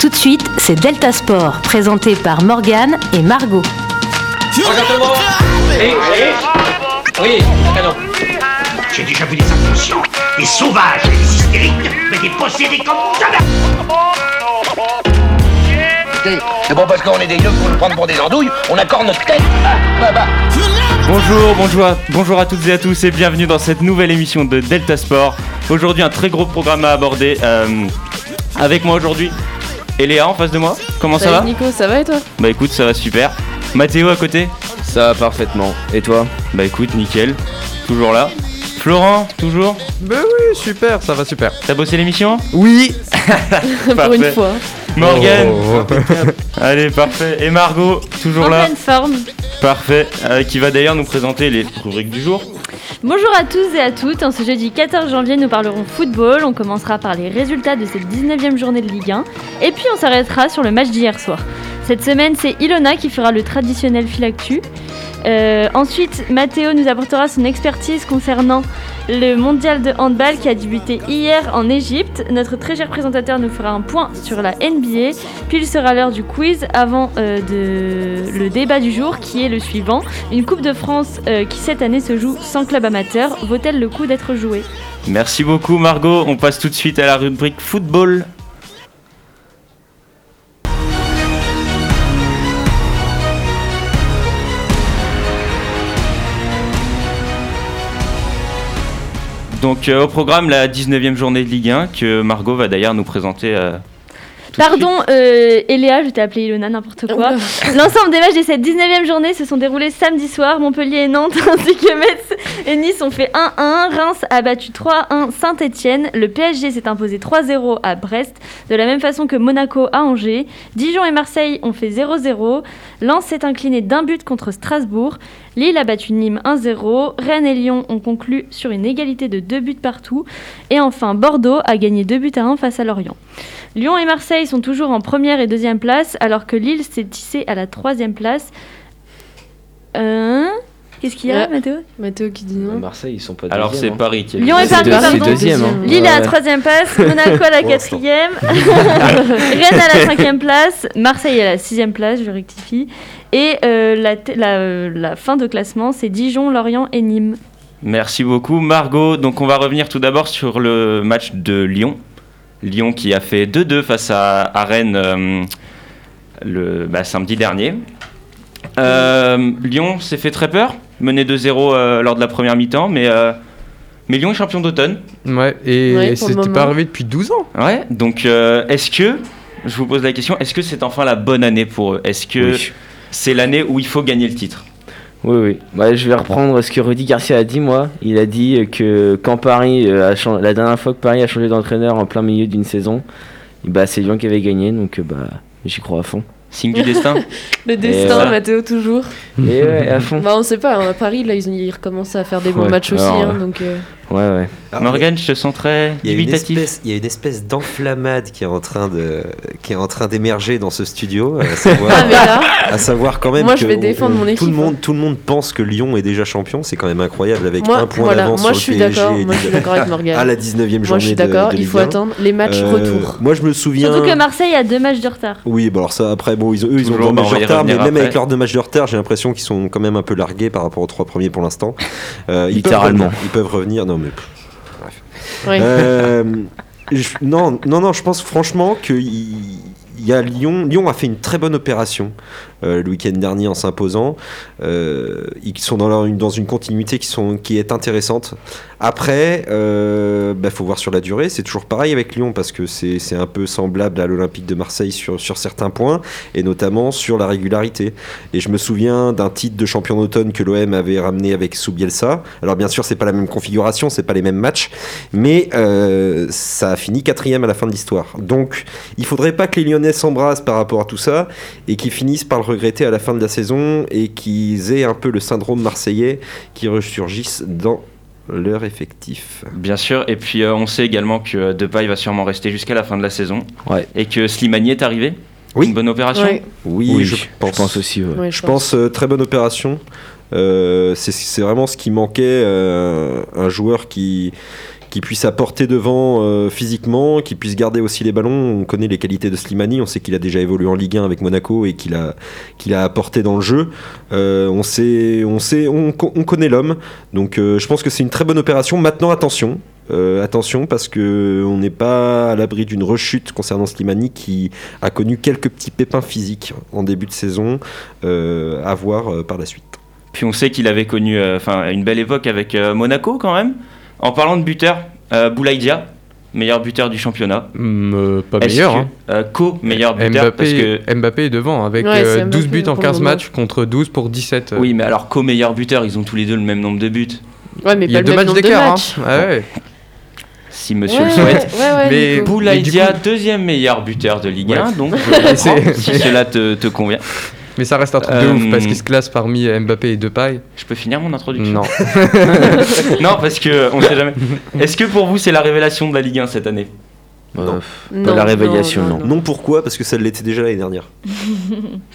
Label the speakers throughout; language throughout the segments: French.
Speaker 1: Tout de suite, c'est Delta Sport, présenté par Morgane et Margot.
Speaker 2: Oui, oui. Oui, canon.
Speaker 3: J'ai déjà vu des inconscients, des sauvages, des hystériques, mais des possédés comme jamais
Speaker 4: C'est bon parce qu'on est des yeux pour nous prendre pour des andouilles, on accorde notre tête. Ah, bah, bah.
Speaker 5: Bonjour, bonjour, à- bonjour à toutes et à tous et bienvenue dans cette nouvelle émission de Delta Sport. Aujourd'hui un très gros programme à aborder. euh, avec moi aujourd'hui, Eléa en face de moi. Comment ça va
Speaker 6: Nico, ça va et toi
Speaker 5: Bah écoute, ça va super. Mathéo à côté
Speaker 7: Ça va parfaitement. Et toi
Speaker 5: Bah écoute, nickel. Toujours là. Florent, toujours
Speaker 7: Bah oui, super, ça va super.
Speaker 5: T'as bossé l'émission
Speaker 7: Oui
Speaker 6: Pour une fois.
Speaker 5: Morgane
Speaker 7: Oh.
Speaker 5: Allez, parfait. Et Margot, toujours
Speaker 6: En
Speaker 5: là.
Speaker 6: pleine forme.
Speaker 5: Parfait. Euh, qui va d'ailleurs nous présenter les rubriques du jour.
Speaker 8: Bonjour à tous et à toutes. En ce jeudi 14 janvier, nous parlerons football. On commencera par les résultats de cette 19e journée de Ligue 1. Et puis, on s'arrêtera sur le match d'hier soir. Cette semaine, c'est Ilona qui fera le traditionnel filactu. Euh, ensuite, Mathéo nous apportera son expertise concernant le mondial de handball qui a débuté hier en Égypte. Notre très cher présentateur nous fera un point sur la NBA. Puis il sera l'heure du quiz avant euh, le débat du jour qui est le suivant. Une Coupe de France euh, qui cette année se joue sans club amateur. Vaut-elle le coup d'être jouée?
Speaker 5: Merci beaucoup Margot. On passe tout de suite à la rubrique football. Donc euh, au programme la 19e journée de Ligue 1 que Margot va d'ailleurs nous présenter.
Speaker 8: Pardon, euh, Eléa, je t'ai appelé Ilona, n'importe quoi. L'ensemble des matchs de cette 19e journée se sont déroulés samedi soir. Montpellier et Nantes ainsi que Metz et Nice ont fait 1-1. Reims a battu 3-1 Saint-Etienne. Le PSG s'est imposé 3-0 à Brest. De la même façon que Monaco à Angers. Dijon et Marseille ont fait 0-0. Lens s'est incliné d'un but contre Strasbourg. Lille a battu Nîmes 1-0. Rennes et Lyon ont conclu sur une égalité de 2 buts partout. Et enfin, Bordeaux a gagné 2 buts à 1 face à Lorient. Lyon et Marseille sont toujours en première et deuxième place, alors que Lille s'est tissé à la troisième place. Euh, Qu'est-ce qu'il y a,
Speaker 6: Ouais.
Speaker 8: Mathéo?
Speaker 6: Mathéo qui dit non.
Speaker 7: Marseille, ils sont pas
Speaker 5: Alors c'est
Speaker 7: deuxième, hein.
Speaker 5: Paris qui est
Speaker 8: Lyon et Paris, pardon.
Speaker 7: deuxième. hein.
Speaker 8: Lille à la troisième place, Monaco à la
Speaker 7: Pour l'instant.
Speaker 8: quatrième, Rennes à la cinquième place, Marseille à la sixième place, je rectifie. Et euh, la, t- la- la fin de classement, c'est Dijon, Lorient et Nîmes.
Speaker 5: Merci beaucoup Margot. Donc on va revenir tout d'abord sur le match de Lyon. Lyon qui a fait 2-2 face à, à Rennes euh, le bah, samedi dernier. Euh, Lyon s'est fait très peur, mené 2-0 euh, lors de la première mi-temps, mais, euh, mais Lyon est champion d'automne.
Speaker 7: Ouais, et
Speaker 6: Ouais,
Speaker 7: c'était pas arrivé depuis 12 ans.
Speaker 5: Ouais, donc euh, est-ce que, je vous pose la question, est-ce que c'est enfin la bonne année pour eux? Est-ce que
Speaker 7: Oui.
Speaker 5: c'est l'année où il faut gagner le titre?
Speaker 9: Oui, oui. Ouais, je vais reprendre ce que Rudy Garcia a dit, moi. Il a dit que quand Paris euh, a changé, la dernière fois que Paris a changé d'entraîneur en plein milieu d'une saison, bah, c'est Lyon qui avait gagné, donc euh, bah, j'y crois à fond.
Speaker 5: Signe du destin
Speaker 6: Le destin, Mathéo toujours.
Speaker 9: Et ouais, à fond.
Speaker 6: Bah on sait pas, hein, à Paris là ils, ont, ils recommencent à faire des bons
Speaker 9: Ouais.
Speaker 6: matchs aussi,
Speaker 9: Alors,
Speaker 6: hein,
Speaker 9: ouais.
Speaker 6: donc euh,
Speaker 9: Ouais, ouais.
Speaker 10: Alors,
Speaker 5: Morgane, je te sens très
Speaker 10: il y a une
Speaker 5: dubitatif.
Speaker 10: espèce, il y a une espèce d'enflammade qui est en train de, qui est en train d'émerger dans ce studio, à savoir,
Speaker 6: Ah là,
Speaker 10: à savoir quand même
Speaker 6: Moi,
Speaker 10: que
Speaker 6: je vais
Speaker 10: on-
Speaker 6: défendre mon
Speaker 10: tout
Speaker 6: équipe,
Speaker 10: le monde, tout le monde pense que Lyon est déjà champion, c'est quand même incroyable avec
Speaker 6: moi,
Speaker 10: un point
Speaker 6: voilà,
Speaker 10: d'avance sur
Speaker 6: je
Speaker 10: le
Speaker 6: suis
Speaker 10: PSG
Speaker 6: moi je suis d'accord avec Morgane.
Speaker 10: à la 19e journée
Speaker 6: Moi je suis d'accord, il faut
Speaker 10: Ligue 1.
Speaker 6: attendre les matchs
Speaker 10: Euh,
Speaker 6: retour.
Speaker 10: Moi je me souviens.
Speaker 8: Surtout que Marseille a deux matchs de retard.
Speaker 10: Oui, bon alors ça après bon ils ont, eux ils ont deux
Speaker 5: bah,
Speaker 10: matchs
Speaker 5: on
Speaker 10: de retard, mais même
Speaker 5: après.
Speaker 10: avec leurs deux matchs de retard, j'ai l'impression qu'ils sont quand même un peu largués par rapport aux trois premiers pour l'instant. Euh, ils peuvent
Speaker 9: Littéralement.
Speaker 10: revenir, Ils peuvent revenir. Non mais.
Speaker 6: Ouais.
Speaker 10: Euh, je- non, non, non, je pense franchement que y a Lyon. Lyon a fait une très bonne opération le week-end dernier en s'imposant. Euh, ils sont dans, une, dans une continuité qui, sont, qui est intéressante. Après, il faut voir sur la durée. C'est toujours pareil avec Lyon parce que c'est un peu semblable à l'Olympique de Marseille sur, sur certains points et notamment sur la régularité. Et je me souviens d'un titre de champion d'automne que l'OM avait ramené avec Soubielsa. Alors bien sûr, c'est pas la même configuration, c'est pas les mêmes matchs, mais euh, ça a fini quatrième à la fin de l'histoire. Donc, il faudrait pas que les Lyonnais s'embrassent par rapport à tout ça et qu'ils finissent par le regretter à la fin de la saison et qu'ils aient un peu le syndrome marseillais qui ressurgissent dans leur effectif.
Speaker 5: Bien sûr, et puis euh, on sait également que Depay va sûrement rester jusqu'à la fin de la saison.
Speaker 9: Ouais.
Speaker 5: Et que Slimani est arrivé.
Speaker 10: Oui.
Speaker 5: Une bonne opération.
Speaker 6: Ouais.
Speaker 10: Oui,
Speaker 9: Oui,
Speaker 10: je pense.
Speaker 9: Je pense aussi, ouais.
Speaker 10: Je pense euh, très bonne opération. Euh, c'est- c'est vraiment ce qui manquait, euh, un joueur qui, qui puisse apporter devant euh, physiquement, qui puisse garder aussi les ballons. On connaît les qualités de Slimani, on sait qu'il a déjà évolué en Ligue 1 avec Monaco et qu'il a, qu'il a apporté dans le jeu. Euh, on, sait, on, sait, on, co- on connaît l'homme, donc euh, je pense que c'est une très bonne opération. Maintenant, attention. attention parce que on n'est pas à l'abri d'une rechute concernant Slimani qui a connu quelques petits pépins physiques en début de saison à voir par la suite.
Speaker 5: Puis on sait qu'il avait connu enfin une belle époque avec Monaco quand même. En parlant de buteur, euh, Boulaïdia, meilleur buteur du championnat.
Speaker 7: Hmm, euh, pas meilleur.
Speaker 5: que-
Speaker 7: hein.
Speaker 5: euh, co-meilleur buteur parce
Speaker 7: Mbappé,
Speaker 5: que
Speaker 7: Mbappé est devant avec
Speaker 6: Ouais,
Speaker 7: euh,
Speaker 6: c'est
Speaker 7: 12
Speaker 6: Mbappé
Speaker 7: buts en
Speaker 6: pour le
Speaker 7: 15
Speaker 6: moment.
Speaker 7: matchs contre 12 pour 17.
Speaker 5: oui, mais alors co-meilleur buteur, ils ont tous les deux le même nombre de buts.
Speaker 6: Ouais, mais
Speaker 7: Il y a
Speaker 6: le
Speaker 7: deux matchs
Speaker 6: de
Speaker 7: d'écart. Hein. Ah ouais.
Speaker 5: Si monsieur
Speaker 6: Ouais,
Speaker 5: le souhaite.
Speaker 6: ouais, ouais,
Speaker 7: Mais-.
Speaker 5: Boulaïdia, deuxième meilleur buteur de Ligue 1,
Speaker 7: Ouais.
Speaker 5: donc je si cela te, te convient.
Speaker 7: Mais ça reste un truc de
Speaker 5: Euh,
Speaker 7: ouf parce qu'il se classe parmi Mbappé et Depay.
Speaker 5: Je peux finir mon introduction
Speaker 7: Non.
Speaker 5: non, parce que on sait jamais. Est-ce que pour vous c'est la révélation de la Ligue 1 cette année
Speaker 9: Euh,
Speaker 10: Non.
Speaker 9: Pas la révélation, non.
Speaker 10: Non, pourquoi? Parce que ça l'était déjà l'année dernière.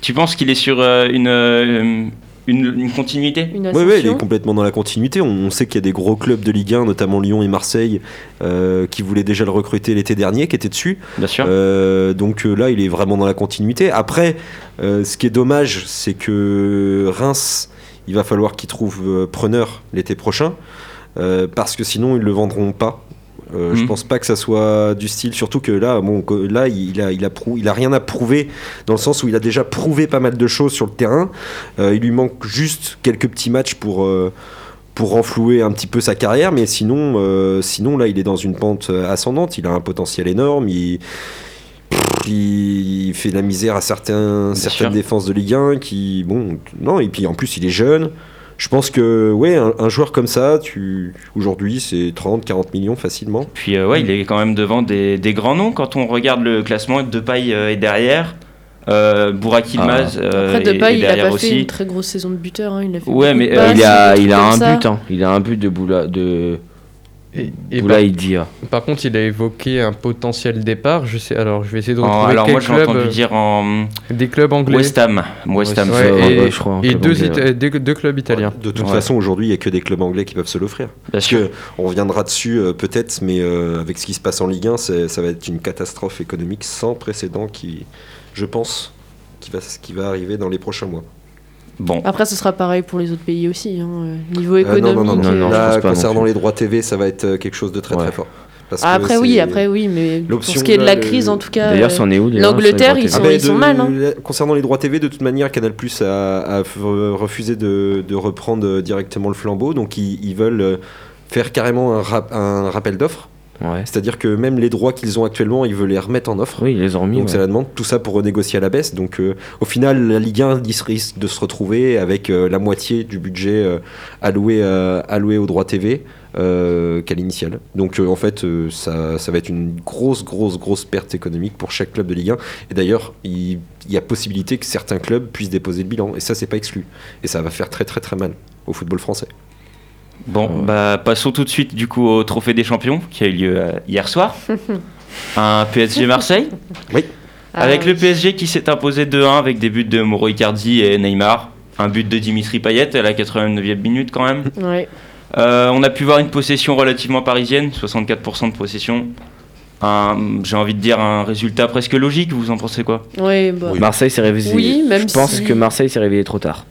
Speaker 5: Tu penses qu'il est sur euh, une, euh, une, une continuité
Speaker 6: Une
Speaker 10: Oui, ouais, il est complètement dans la continuité. On, on sait qu'il y a des gros clubs de Ligue 1, notamment Lyon et Marseille, euh, qui voulaient déjà le recruter l'été dernier, qui étaient dessus.
Speaker 5: Bien sûr.
Speaker 10: Euh, donc euh, là, il est vraiment dans la continuité. Après, euh, ce qui est dommage, c'est que Reims, il va falloir qu'il trouve euh, preneur l'été prochain, euh, parce que sinon, ils le vendront pas. Euh, Je
Speaker 5: Mhm.
Speaker 10: pense pas que ça soit du style, surtout que là, bon, là, il a, il a, prou- il a rien à prouver dans le sens où il a déjà prouvé pas mal de choses sur le terrain. Euh, il lui manque juste quelques petits matchs pour. euh, pour renflouer un petit peu sa carrière, mais sinon, euh, sinon là, il est dans une pente ascendante. Il a un potentiel énorme. Il, fait la misère à certains, certaines
Speaker 5: sûr.
Speaker 10: défenses de Ligue 1 qui, bon, non, et puis en plus, il est jeune. Je pense que, ouais, un, un joueur comme ça, tu, aujourd'hui, c'est 30, 40 millions facilement.
Speaker 5: Puis euh, ouais, il est quand même devant des, des grands noms quand on regarde le classement. Depay euh, est derrière, euh, Burak Yilmaz euh,
Speaker 6: Après, Depay, il a pas fait une très grosse saison de buteur. hein, Il a fait
Speaker 5: Ouais, mais,
Speaker 6: de
Speaker 5: euh,
Speaker 6: passes,
Speaker 9: il a, il un
Speaker 6: ça.
Speaker 9: but, hein. Il a un but de Boula, de
Speaker 7: Et, et par,
Speaker 9: Boulaïdia.
Speaker 7: par contre, il a évoqué un potentiel départ. Je sais. Alors, je vais essayer de
Speaker 5: En-
Speaker 7: retrouver
Speaker 5: alors
Speaker 7: quel
Speaker 5: moi j'ai entendu
Speaker 7: euh,
Speaker 5: dire en
Speaker 7: des clubs anglais.
Speaker 5: West Ham. West Ham.
Speaker 7: Ouais,
Speaker 9: Ouais,
Speaker 7: et,
Speaker 9: ouais, je crois,
Speaker 7: et deux,
Speaker 9: anglais,
Speaker 7: Ita- deux, deux clubs italiens.
Speaker 10: De toute
Speaker 5: Ouais.
Speaker 10: façon, aujourd'hui, il n'y a que des clubs anglais qui peuvent se l'offrir.
Speaker 5: Bien
Speaker 10: Parce
Speaker 5: sûr.
Speaker 10: que on reviendra dessus euh, peut-être, mais euh, avec ce qui se passe en Ligue 1, c'est- ça va être une catastrophe économique sans précédent qui, je pense, qui va, qui va arriver dans les prochains mois.
Speaker 5: Bon,
Speaker 6: Après, ce sera pareil pour les autres pays aussi. hein, euh, Niveau
Speaker 10: Euh,
Speaker 6: économique.
Speaker 10: non, non, non,
Speaker 9: non, non, je
Speaker 10: Là, concernant les droits TV, ça va être euh, quelque chose de très
Speaker 9: Ouais.
Speaker 10: très fort. Parce que
Speaker 6: Après, oui, après, oui, mais pour
Speaker 10: l'option,
Speaker 6: ce qui est de la
Speaker 10: le-
Speaker 6: crise, en tout cas.
Speaker 9: D'ailleurs,
Speaker 6: euh,
Speaker 9: c'en est où
Speaker 6: l'Angleterre, ils
Speaker 9: droits
Speaker 6: sont-
Speaker 10: Ah
Speaker 6: ils sont
Speaker 10: de-
Speaker 6: mal, hein.
Speaker 10: la- Concernant les droits TV, de toute manière, Canal Plus a, refusé de, de reprendre euh, directement le flambeau. Donc, ils, ils veulent euh, faire carrément un, rap- un rappel d'offres.
Speaker 9: Ouais.
Speaker 10: C'est-à-dire que même les droits qu'ils ont actuellement, ils veulent les remettre en offre.
Speaker 9: Oui, ils les ont remis.
Speaker 10: Donc
Speaker 9: ouais.
Speaker 10: c'est la demande, tout ça pour renégocier à la baisse. Donc euh, au final, la Ligue 1 il se risque de se retrouver avec euh, la moitié du budget euh, alloué, alloué aux droits TV qu'à l'initial. Donc en fait, ça, ça va être une grosse, grosse, grosse perte économique pour chaque club de Ligue 1. Et d'ailleurs, il, il y a possibilité que certains clubs puissent déposer le bilan. Et ça, c'est pas exclu. Et ça va faire très, très, très mal au football français.
Speaker 5: Bon, bah passons tout de suite du coup au Trophée des Champions qui a eu lieu euh, hier soir. Un PSG Marseille.
Speaker 6: Ah,
Speaker 5: Avec le
Speaker 6: oui.
Speaker 5: PSG qui s'est imposé 2-1 avec des buts de Mauro Icardi et Neymar. Un but de Dimitri Payet à la 89e minute quand même.
Speaker 6: Ouais.
Speaker 5: Euh, on a pu voir une possession relativement parisienne, 64% de possession. Un- J'ai envie de dire un résultat presque logique, vous en pensez quoi?
Speaker 6: Ouais, bah,
Speaker 9: Marseille s'est réveillé.
Speaker 6: Oui, même
Speaker 9: Je pense
Speaker 6: si-
Speaker 9: que Marseille s'est réveillé trop tard.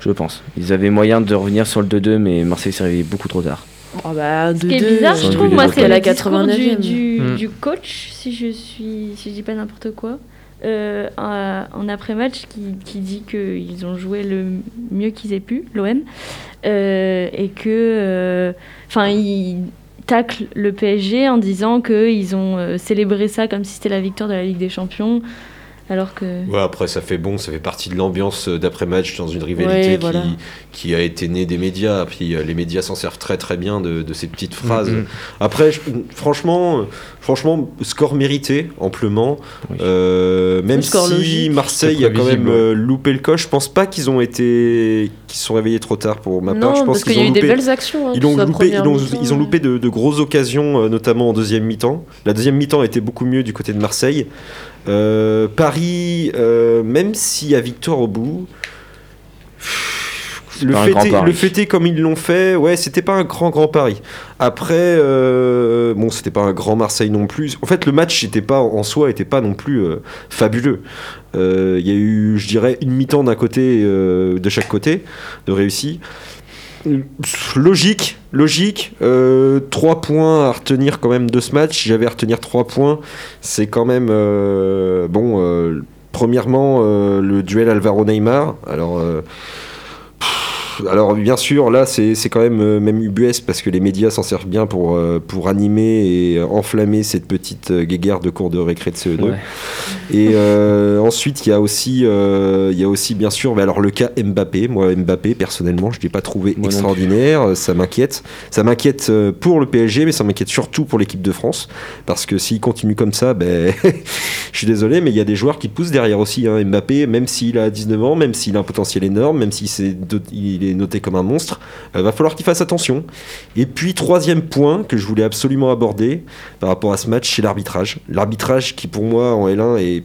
Speaker 9: Je pense. Ils avaient moyen de revenir sur le 2-2, mais Marseille s'est réveillé beaucoup trop tard.
Speaker 6: oh, bah,
Speaker 8: Ce qui est
Speaker 6: 2-2,
Speaker 8: bizarre,
Speaker 9: Sans
Speaker 8: je trouve, moi, c'est
Speaker 6: à
Speaker 8: la
Speaker 6: la
Speaker 8: 89 du,
Speaker 6: 89e.
Speaker 8: du,
Speaker 7: Hmm.
Speaker 8: du coach, si je suis, si je dis pas n'importe quoi, euh, en, en après-match, qui, qui dit qu'ils ont joué le mieux qu'ils aient pu, l'OM, euh, et que, enfin, il tacle le PSG en disant qu'ils ont euh, célébré ça comme si c'était la victoire de la Ligue des Champions, alors que.
Speaker 10: Ouais, après, ça fait bon, ça fait partie de l'ambiance euh, d'après-match dans une rivalité
Speaker 6: Ouais,
Speaker 10: qui,
Speaker 6: voilà.
Speaker 10: qui a été née des médias. Puis euh, les médias s'en servent très très bien de, de ces petites phrases.
Speaker 7: Mhm.
Speaker 10: Après, je- franchement, euh, franchement, score mérité amplement.
Speaker 9: Oui.
Speaker 10: Euh, même si
Speaker 6: logique.
Speaker 10: Marseille a quand même euh, loupé le coche, je pense pas qu'ils ont été, qu'ils se sont réveillés trop tard pour ma part.
Speaker 6: Non,
Speaker 10: je pense
Speaker 6: parce qu'il
Speaker 10: qu'ils
Speaker 6: y a
Speaker 10: ont
Speaker 6: eu des
Speaker 10: loupé.
Speaker 6: belles actions. hein,
Speaker 10: Ils ont, loupé, ils, ont, ils ont loupé de, de grosses occasions, notamment en deuxième mi-temps. La deuxième mi-temps était beaucoup mieux du côté de Marseille. Euh, Paris, euh, même s'il y a victoire au bout, le est comme ils l'ont fait, ouais, c'était pas un grand grand pari. Après, euh, bon, c'était pas un grand Marseille non plus. En fait, le match était pas en soi était pas non plus euh, fabuleux. Euh, Il y a eu, je dirais, une mi-temps d'un côté, de chaque côté, de réussi. Logique, logique. Euh, trois points à retenir quand même de ce match. J'avais à retenir trois points, c'est quand même euh, bon. euh, premièrement, euh, le duel Alvaro-Neymar. Alors. Alors bien sûr, là c'est quand même euh, même ubuesque parce que les médias s'en servent bien pour, euh, pour animer et euh, enflammer cette petite guéguerre de cours de récré de CE2.
Speaker 9: Ouais.
Speaker 10: Et euh, ensuite, il y a aussi, il y a aussi bien sûr, mais alors le cas Mbappé. Moi, Mbappé, personnellement, je l'ai pas trouvé
Speaker 9: Moi
Speaker 10: extraordinaire. Ça m'inquiète. Ça m'inquiète pour le PSG, mais ça m'inquiète surtout pour l'équipe de France, parce que s'il continue comme ça, ben, je suis désolé, mais il y a des joueurs qui poussent derrière aussi. hein. Mbappé, même s'il a 19 ans, même s'il a un potentiel énorme, même s'il s'est do- noté comme un monstre, euh, va falloir qu'il fasse attention. Et puis troisième point que je voulais absolument aborder par rapport à ce match, c'est l'arbitrage. L'arbitrage qui pour moi en L1 est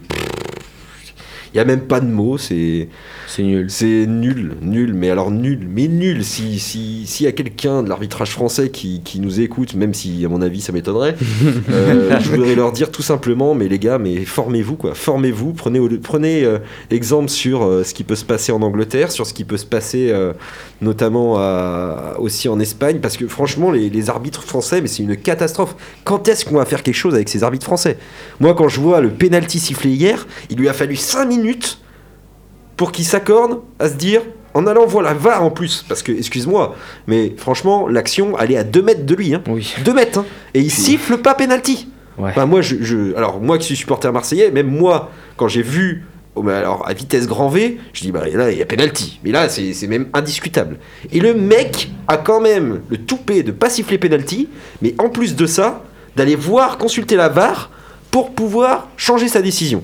Speaker 10: il n'y a même pas de mots, c'est
Speaker 9: C'est nul.
Speaker 10: c'est nul, nul, mais alors nul, mais nul. Si si s'il y a quelqu'un de l'arbitrage français qui, qui nous écoute, même si à mon avis ça m'étonnerait, euh, je voudrais leur dire tout simplement, mais les gars, mais formez-vous quoi, formez-vous, prenez prenez euh, exemple sur euh, ce qui peut se passer en Angleterre, sur ce qui peut se passer notamment à- aussi en Espagne, parce que franchement les, les arbitres français, mais c'est une catastrophe. Quand est-ce qu'on va faire quelque chose avec ces arbitres français? Moi, quand je vois le penalty sifflé hier, il lui a fallu 5 minutes pour qu'il s'accorde à se dire en allant voir la VAR en plus, parce que, excuse-moi, mais franchement, l'action, elle est à 2 mètres de lui. Hein.
Speaker 9: Oui.
Speaker 10: 2 mètres, hein. et il siffle pas.
Speaker 9: Ouais.
Speaker 10: Enfin, moi, je, je- alors, moi qui suis supporter marseillais, même moi, quand j'ai vu, oh, alors, à vitesse grand V, je dis, bah là, il y a penalty. Mais là, c'est même indiscutable. Et le mec a quand même le toupet de pas siffler penalty, mais en plus de ça, d'aller voir, consulter la VAR pour pouvoir changer sa décision.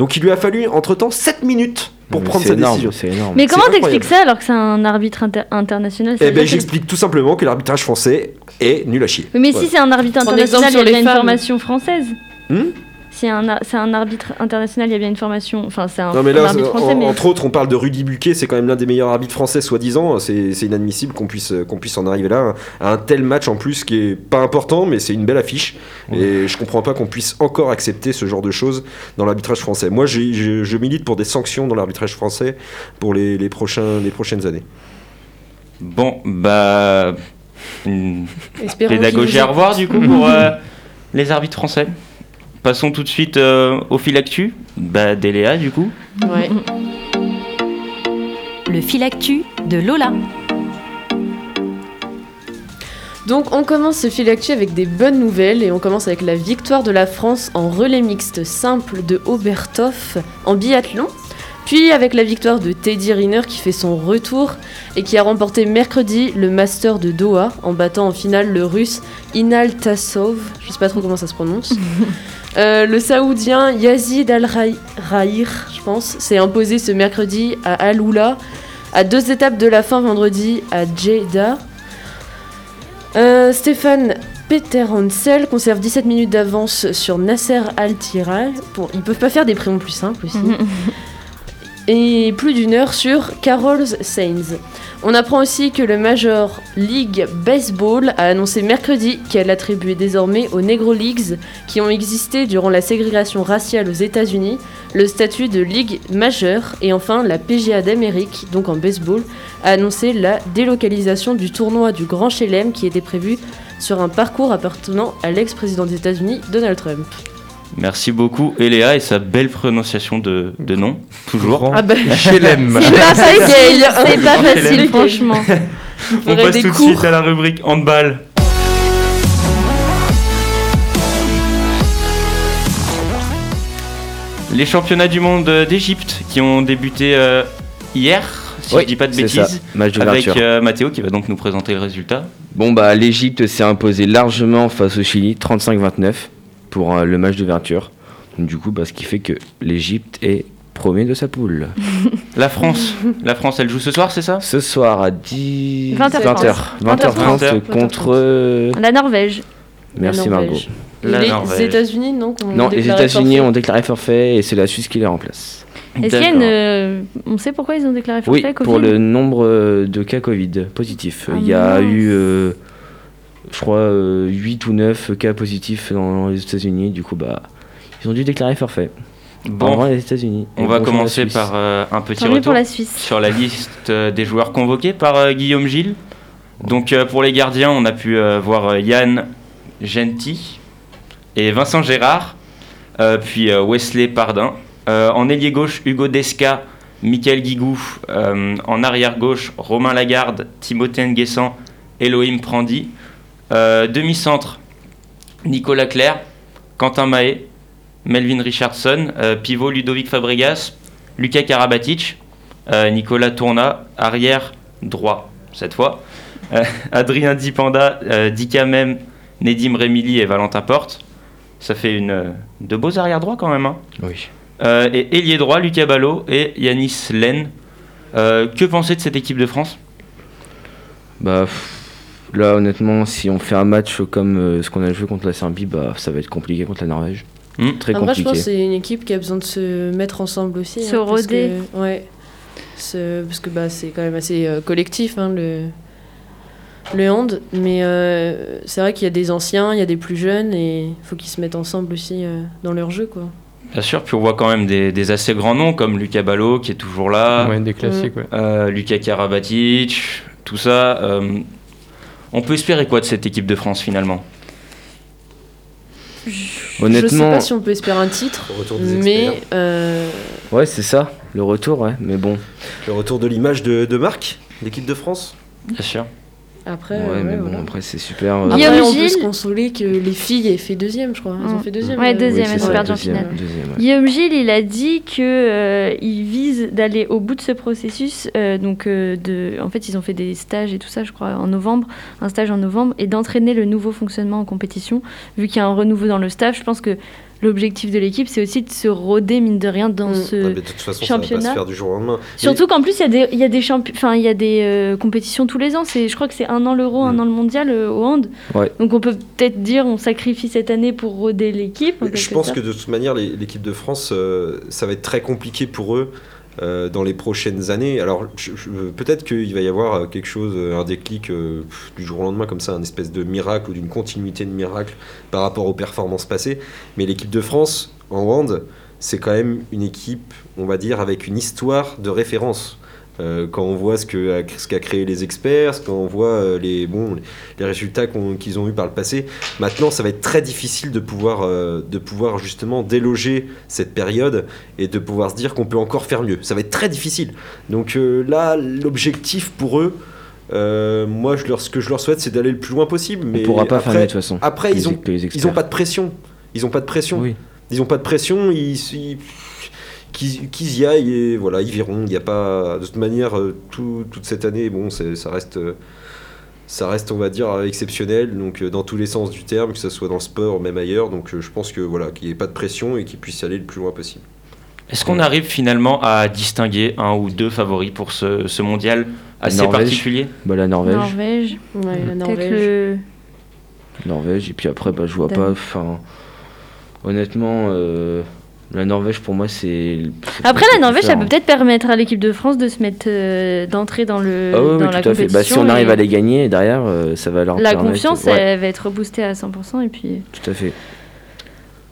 Speaker 10: Donc il lui a fallu entre-temps 7 minutes pour
Speaker 9: Mais
Speaker 10: prendre sa
Speaker 9: énorme,
Speaker 10: décision.
Speaker 9: C'est énorme.
Speaker 8: Mais comment t'expliques ça alors que c'est un arbitre inter- international
Speaker 10: Eh ben j'explique tout simplement que l'arbitrage français est nul à chier.
Speaker 8: Mais
Speaker 10: Voilà.
Speaker 8: si c'est un arbitre international, il y a une formation française.
Speaker 10: Hmm?
Speaker 8: Un c'est un arbitre international, il y a bien une formation. Enfin, c'est un,
Speaker 10: Non mais
Speaker 8: un
Speaker 10: là,
Speaker 8: arbitre
Speaker 10: en-
Speaker 8: français, mais.
Speaker 10: entre autres, on parle de Rudy Buquet, c'est quand même l'un des meilleurs arbitres français, soi-disant. C'est c'est inadmissible qu'on puisse, qu'on puisse en arriver là, à un tel match en plus qui est pas important, mais c'est une belle affiche. Et je comprends pas qu'on puisse encore accepter ce genre de choses dans l'arbitrage français. Moi, j'ai- je, je milite pour des sanctions dans l'arbitrage français pour les, les, prochains, les prochaines années.
Speaker 5: Bon, bah. Une
Speaker 6: Espérons
Speaker 5: pédagogie à revoir du coup pour euh, les arbitres français. Passons tout de suite euh, au fil actu. Bah, Déléa du coup.
Speaker 6: Ouais.
Speaker 1: Le fil actu de Lola.
Speaker 6: Donc on commence ce fil actu avec des bonnes nouvelles et on commence avec la victoire de la France en relais mixte simple de Oberthoff en biathlon. Puis avec la victoire de Teddy Riner qui fait son retour et qui a remporté mercredi le Master de Doha en battant en finale le russe Inal Tassov, je sais pas trop comment ça se prononce. Euh, le saoudien Yazid Al-Rahir, je pense, s'est imposé ce mercredi à Aloula à deux étapes de la fin vendredi à Jeddah. Euh, Stéphane Peter-Hansel conserve 17 minutes d'avance sur Nasser Al-Tiral. Bon, ils peuvent pas faire des prénoms plus simples aussi. Et plus d'une heure sur Carol Sainz. On apprend aussi que le Major League Baseball a annoncé mercredi qu'elle attribuait désormais aux Negro Leagues qui ont existé durant la ségrégation raciale aux États-Unis le statut de ligue majeure. Et enfin, la PGA d'Amérique, donc en baseball, a annoncé la délocalisation du tournoi du Grand Chelem qui était prévu sur un parcours appartenant à l'ex-président des États-Unis, Donald Trump.
Speaker 5: Merci beaucoup Eléa et sa belle prononciation de, de nom, toujours.
Speaker 6: Ah bah,
Speaker 7: Chelem.
Speaker 8: C'est pas facile, c'est pas facile, franchement.
Speaker 5: On passe
Speaker 6: des
Speaker 5: tout de suite à la rubrique handball. Les championnats du monde d'Égypte qui ont débuté euh, hier, si
Speaker 9: Oui,
Speaker 5: je dis pas de bêtises,
Speaker 9: match
Speaker 5: avec euh, Mathéo qui va donc nous présenter le résultat.
Speaker 9: Bon bah l'Égypte s'est imposée largement face au Chili, 35-29 pour euh, le match d'ouverture. Du coup, bah, ce qui fait que l'Égypte est premier de sa poule.
Speaker 5: La France, la France, elle joue ce soir, c'est ça?
Speaker 9: Ce soir à 10
Speaker 8: 20h30.
Speaker 9: 20h 20h30
Speaker 5: 20h30.
Speaker 9: contre
Speaker 8: La Norvège.
Speaker 9: Merci
Speaker 6: La
Speaker 9: Margot.
Speaker 6: Norvège. Et
Speaker 5: La
Speaker 6: les
Speaker 5: Norvège.
Speaker 6: États-Unis, non
Speaker 9: Non, les États-Unis ont déclaré forfait et c'est la Suisse qui les remplace.
Speaker 8: Est-ce qu'il y a une.
Speaker 5: D'accord.
Speaker 8: euh, On sait pourquoi ils ont déclaré
Speaker 9: Oui,
Speaker 8: forfait
Speaker 9: pour
Speaker 8: Covid?
Speaker 9: le nombre de cas Covid positifs.
Speaker 8: Ah
Speaker 9: Il y a
Speaker 8: mince.
Speaker 9: eu, euh, je crois, euh, 8 ou 9 cas positifs dans les États-Unis. Du coup, bah, ils ont dû déclarer forfait.
Speaker 5: Bon,
Speaker 9: les États-Unis.
Speaker 5: on va commencer par euh, un petit
Speaker 8: Tant
Speaker 5: retour
Speaker 8: la
Speaker 5: sur la liste euh, des joueurs convoqués par euh, Guillaume Gilles. Donc euh, pour les gardiens, on a pu euh, voir euh, Yann Genty et Vincent Gérard, euh, puis euh, Wesley Pardin. Euh, en ailier gauche, Hugo Desca, Michael Guigou. Euh, en arrière gauche, Romain Lagarde, Timothée Nguessan, Elohim Prandi. Euh, Demi-centre, Nicolas Clerc, Quentin Mahé, Melvin Richardson, euh, pivot Ludovic Fabregas, Lucas Karabatic, euh, Nicolas Tourna, arrière droit cette fois, Adrien Dipanda, euh, Dikamem, Nedim Remili et Valentin Porte. Ça fait une, de beaux arrière droits quand même. hein.
Speaker 7: Oui.
Speaker 5: Euh, et ailier droit, Lucas Ballot et Yanis Len. Euh, que penser de cette équipe de France?
Speaker 9: Bah, là, honnêtement, si on fait un match comme euh, ce qu'on a joué contre la Serbie, bah, ça va être compliqué contre la Norvège.
Speaker 5: Hmm.
Speaker 9: Très
Speaker 6: En vrai, je
Speaker 9: compliqué.
Speaker 6: pense que c'est une équipe qui a besoin de se mettre ensemble aussi.
Speaker 8: Se
Speaker 6: hein, parce
Speaker 8: roder.
Speaker 6: que- ouais. Parce que bah, c'est quand même assez euh, collectif, hein, le, le hand. Mais euh, c'est vrai qu'il y a des anciens, il y a des plus jeunes, et il faut qu'ils se mettent ensemble aussi euh, dans leur jeu. Quoi.
Speaker 5: Bien sûr, puis on voit quand même des, des assez grands noms comme Lucas Ballot qui est toujours là.
Speaker 7: Ouais, des classiques, ouais.
Speaker 5: Euh, Lucas Karabatic, tout ça. On peut espérer quoi de cette équipe de France finalement?
Speaker 6: Je sais
Speaker 9: Honnêtement,
Speaker 6: pas si on peut espérer un titre,
Speaker 10: Le retour des
Speaker 6: mais euh,
Speaker 9: ouais, c'est ça, le retour, ouais, mais bon.
Speaker 10: Le retour de l'image de, de Marc, l'équipe de France?
Speaker 5: Bien sûr.
Speaker 6: Après,
Speaker 9: ouais,
Speaker 6: euh,
Speaker 9: mais
Speaker 6: ouais,
Speaker 9: bon,
Speaker 6: voilà.
Speaker 9: après, c'est super. euh,
Speaker 8: Guillaume
Speaker 6: Après, on peut se consoler que les filles aient fait deuxième, je crois. Elles ont
Speaker 8: Mm.
Speaker 6: fait deuxième.
Speaker 8: Ouais,
Speaker 6: euh,
Speaker 8: deuxième,
Speaker 9: oui,
Speaker 8: elles
Speaker 9: c'est
Speaker 8: ont perdu en
Speaker 9: deuxième,
Speaker 8: finale.
Speaker 9: deuxième, ouais.
Speaker 8: Guillaume Gilles, il a dit que euh, il vise d'aller au bout de ce processus. euh, donc, euh, de, en fait, ils ont fait des stages et tout ça, je crois, en novembre, un stage en novembre, et d'entraîner le nouveau fonctionnement en compétition. Vu qu'il y a un renouveau dans le staff, je pense que l'objectif de l'équipe, c'est aussi de se roder mine de rien dans
Speaker 6: Mm.
Speaker 8: ce.
Speaker 10: Ah, de toute façon, ça va pas
Speaker 8: championnat.
Speaker 10: se faire du jour au lendemain.
Speaker 8: Surtout qu'en plus, il y a des, il y a des, champi- enfin, il y a des euh, compétitions tous les ans. C'est, je crois que c'est un an l'euro, un
Speaker 10: Mm.
Speaker 8: an le mondial euh, au hand.
Speaker 9: Ouais.
Speaker 8: Donc on peut peut-être dire on sacrifie cette année pour roder l'équipe.
Speaker 10: Je pense que de toute manière, les- l'équipe de France, euh, ça va être très compliqué pour eux euh, dans les prochaines années. Alors, peut-être qu'il va y avoir euh, quelque chose, euh, un déclic du jour au lendemain, comme ça, un espèce de miracle ou d'une continuité de miracle par rapport aux performances passées. Mais l'équipe de France, en hand, c'est quand même une équipe, on va dire, avec une histoire de référence. Euh, quand on voit ce qu'a créé les experts, quand on voit euh, les, bon, les résultats qu'ils ont eu par le passé, Maintenant, ça va être très difficile de pouvoir, euh, de pouvoir justement déloger cette période et de pouvoir se dire qu'on peut encore faire mieux. Ça va être très difficile. Donc euh, là, l'objectif pour eux, euh, moi, je leur, ce que je leur souhaite, c'est d'aller le plus loin possible. Mais
Speaker 9: On pourra pas faire
Speaker 10: après,
Speaker 9: de toute façon.
Speaker 10: après, ils ont, ils ont pas de pression. Ils ont pas de pression.
Speaker 9: Oui.
Speaker 10: Ils ont pas de pression. Ils, ils- qu'ils y aillent et voilà, ils verront. Il n'y a pas de toute manière euh, tout- toute cette année. Bon, ça reste. euh, ça reste, on va dire, exceptionnel, donc euh, dans tous les sens du terme, que ce soit dans le sport ou même ailleurs. Donc je pense que voilà, qu'il n'y ait pas de pression et qu'ils puissent aller le plus loin possible.
Speaker 5: Est-ce qu'on arrive finalement à distinguer un ou deux favoris pour ce, ce mondial assez
Speaker 9: Norvège.
Speaker 5: particulier?
Speaker 9: Bah, la Norvège.
Speaker 8: Norvège.
Speaker 6: Ouais, la
Speaker 8: Peut-être
Speaker 6: Norvège.
Speaker 8: le.
Speaker 9: Norvège, et puis après, bah, je vois pas. Enfin, honnêtement, euh, la Norvège pour moi, c'est.
Speaker 8: Après la Norvège, ça peut peut-être permettre à l'équipe de France de se mettre euh, d'entrer dans le
Speaker 9: Ah oui, oui,
Speaker 8: dans la
Speaker 9: tout à fait. Bah, si on arrive à les gagner derrière, euh, ça va leur
Speaker 8: La
Speaker 9: permettre-
Speaker 8: confiance,
Speaker 9: Ouais,
Speaker 8: elle va être boostée à 100% et puis.
Speaker 9: tout à fait.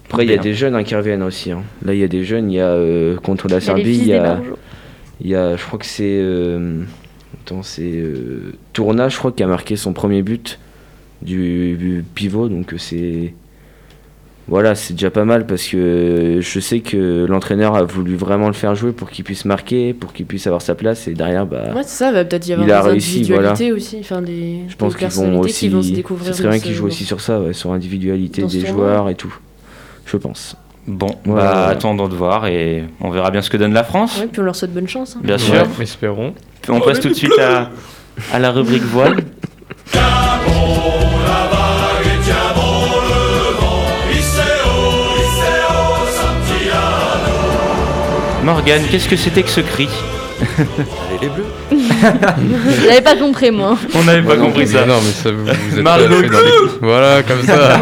Speaker 9: Après, il y a des jeunes hein, qui reviennent aussi. hein. Là, il y a des jeunes. Il y a euh, contre la Serbie, il y a, il y a, je crois que c'est, euh, attends, c'est euh, Tourna, je crois, qui a marqué son premier but du, du pivot. Donc c'est, voilà, c'est déjà pas mal parce que je sais que l'entraîneur a voulu vraiment le faire jouer pour qu'il puisse marquer, pour qu'il puisse avoir sa place. Et derrière, bah,
Speaker 6: Ouais, c'est ça, va peut-être y avoir
Speaker 9: Il a
Speaker 6: des
Speaker 9: réussi,
Speaker 6: individualités aussi, enfin des,
Speaker 9: je pense qu'ils vont aussi,
Speaker 6: qui vont se découvrir.
Speaker 9: ce serait bien
Speaker 6: dans
Speaker 9: qu'ils jouent aussi sur ça, ouais, sur l'individualité des joueurs et tout. Je pense.
Speaker 5: Bon,
Speaker 9: Ouais,
Speaker 5: bah, attendons de voir et on verra bien ce que donne la France.
Speaker 6: Ouais, puis on leur souhaite bonne chance. hein.
Speaker 5: Bien
Speaker 7: Ouais,
Speaker 5: sûr.
Speaker 7: espérons.
Speaker 5: On passe tout de suite à, à la rubrique voile. Morgane, qu'est-ce que c'était que ce cri
Speaker 10: Allez, les bleus.
Speaker 8: J'avais pas compris, moi.
Speaker 5: On n'avait pas
Speaker 7: Non,
Speaker 5: compris
Speaker 7: mais
Speaker 5: ça.
Speaker 7: Non, mais ça, vous, vous êtes
Speaker 5: Margot.
Speaker 7: dans. Voilà, comme ça.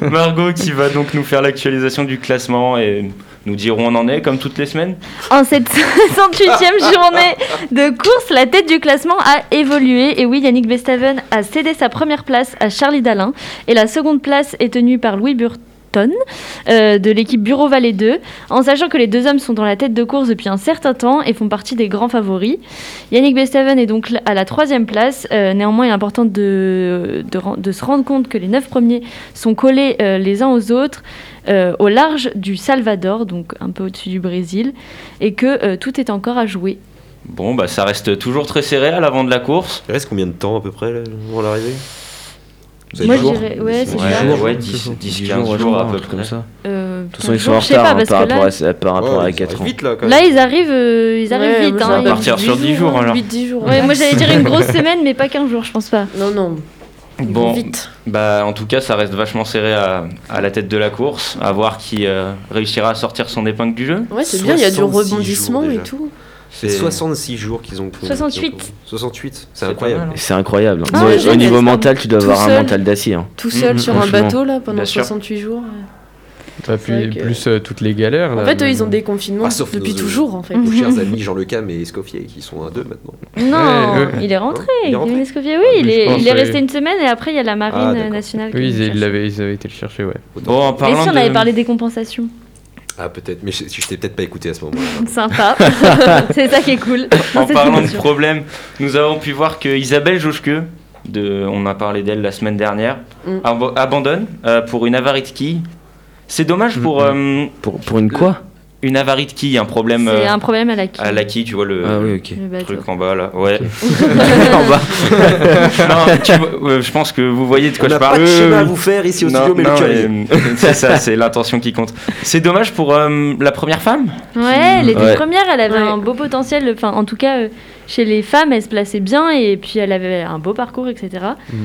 Speaker 5: Margot qui va donc nous faire l'actualisation du classement et nous dire où on en est comme toutes les semaines.
Speaker 8: En cette 68e journée de course, la tête du classement a évolué. Et oui, Yannick Bestaven a cédé sa première place à Charlie Dalin. Et la seconde place est tenue par Louis Burton. Euh, de l'équipe Bureau Vallée 2, en sachant que les deux hommes sont dans la tête de course depuis un certain temps et font partie des grands favoris. Yannick Bestaven est donc à la troisième place. Euh, néanmoins, il est important de, de, ren- de se rendre compte que les neuf premiers sont collés euh, les uns aux autres euh, au large du Salvador, donc un peu au-dessus du Brésil, et que euh, tout est encore à jouer.
Speaker 5: Bon, bah ça reste toujours très serré à l'avant de la course.
Speaker 10: Il reste combien de temps à peu près là, avant l'arrivée?
Speaker 8: Moi, je
Speaker 10: jours
Speaker 8: dirais, ouais, c'est
Speaker 5: Ouais,
Speaker 8: bizarre.
Speaker 5: ouais, 10, 10
Speaker 9: 10
Speaker 5: 15
Speaker 9: jours,
Speaker 5: jours, à peu près.
Speaker 9: comme ça.
Speaker 8: Euh,
Speaker 9: De toute façon, ils
Speaker 8: 15
Speaker 9: sont en retard hein, par rapport
Speaker 8: là,
Speaker 9: à, par rapport
Speaker 10: Ouais,
Speaker 9: à
Speaker 10: ça
Speaker 9: 4
Speaker 10: va
Speaker 9: ans.
Speaker 10: vite là quand même.
Speaker 8: là, ils arrivent, euh, ils arrivent
Speaker 6: Ouais,
Speaker 8: vite.
Speaker 6: moi,
Speaker 8: hein,
Speaker 6: ça
Speaker 8: ils-
Speaker 6: va
Speaker 5: partir sur 10 jours, alors.
Speaker 6: 8-10 jours.
Speaker 8: Ouais, moi j'allais dire une grosse semaine, mais pas 15 jours, je pense pas.
Speaker 6: Non, non.
Speaker 5: Bon,
Speaker 6: Vite.
Speaker 5: bah en tout cas, ça reste vachement serré à, à la tête de la course. À voir qui euh, réussira à sortir son épingle du jeu.
Speaker 6: Ouais, c'est bien, il y a du
Speaker 10: 66
Speaker 6: rebondissement et tout.
Speaker 10: C'est 66 jours qu'ils ont.
Speaker 8: 68.
Speaker 10: 68, c'est
Speaker 5: C'est
Speaker 10: incroyable.
Speaker 5: hein.
Speaker 9: C'est incroyable.
Speaker 6: Ah,
Speaker 9: Au-
Speaker 6: ouais,
Speaker 9: niveau mental, tu dois avoir un mental d'acier. hein.
Speaker 6: Tout seul
Speaker 5: Mhm,
Speaker 6: sur un bateau là pendant
Speaker 5: Bien sûr.
Speaker 6: 68 jours.
Speaker 7: Et puis,
Speaker 6: que-
Speaker 7: plus euh, toutes les galères.
Speaker 6: En
Speaker 7: là,
Speaker 6: fait, eux, ils ont des confinements
Speaker 10: Ah, sauf
Speaker 6: depuis
Speaker 10: nos-
Speaker 6: toujours en fait.
Speaker 10: Nos chers amis Jean Le Cam et Escoffier qui sont à deux maintenant.
Speaker 8: Non,
Speaker 7: Ouais, ouais.
Speaker 8: il est rentré.
Speaker 10: Il est rentré
Speaker 8: Kevin Escoffier, oui,
Speaker 7: Ah,
Speaker 8: il est,
Speaker 7: je pense,
Speaker 8: il est
Speaker 7: ouais.
Speaker 8: resté une semaine et après il y a la marine nationale. qui
Speaker 7: Oui, ils, avaient été le chercher, ouais.
Speaker 10: Autant-
Speaker 5: Bon, en
Speaker 8: Et si on
Speaker 5: de...
Speaker 8: avait parlé des compensations
Speaker 10: Ah, peut-être, mais je, je t'ai peut-être pas écouté à ce moment-là.
Speaker 8: Sympa. c'est ça qui est cool.
Speaker 5: En parlant de problèmes, nous avons pu voir que Isabelle Joschke, de, on a parlé d'elle la semaine dernière,
Speaker 6: Mm.
Speaker 5: abandonne euh, pour une avarie de quille. C'est dommage pour euh,
Speaker 9: Pour, pour une quoi?
Speaker 5: Une avarie de quille, un problème
Speaker 8: C'est
Speaker 5: euh,
Speaker 8: un problème à la quille.
Speaker 5: à la quille, tu vois le,
Speaker 9: Ah oui.
Speaker 8: Le
Speaker 5: truc en bas là. Ouais.
Speaker 9: en bas.
Speaker 5: non, tu vois, euh, je pense que vous voyez de quoi
Speaker 10: On
Speaker 5: je
Speaker 10: n'a
Speaker 5: parle.
Speaker 10: pas de
Speaker 5: Euh,
Speaker 10: schéma à
Speaker 5: oui.
Speaker 10: vous faire ici au
Speaker 5: Non,
Speaker 10: studio, mais
Speaker 5: non,
Speaker 10: le
Speaker 5: euh, c'est ça, c'est l'intention qui compte. C'est dommage pour euh, la première femme.
Speaker 8: Ouais, elle était
Speaker 9: Ouais.
Speaker 8: première, elle avait
Speaker 6: Ouais.
Speaker 8: un beau potentiel. Enfin, en tout cas, euh, chez les femmes, elle se plaçait bien et puis elle avait un beau parcours, etc.
Speaker 7: Mm.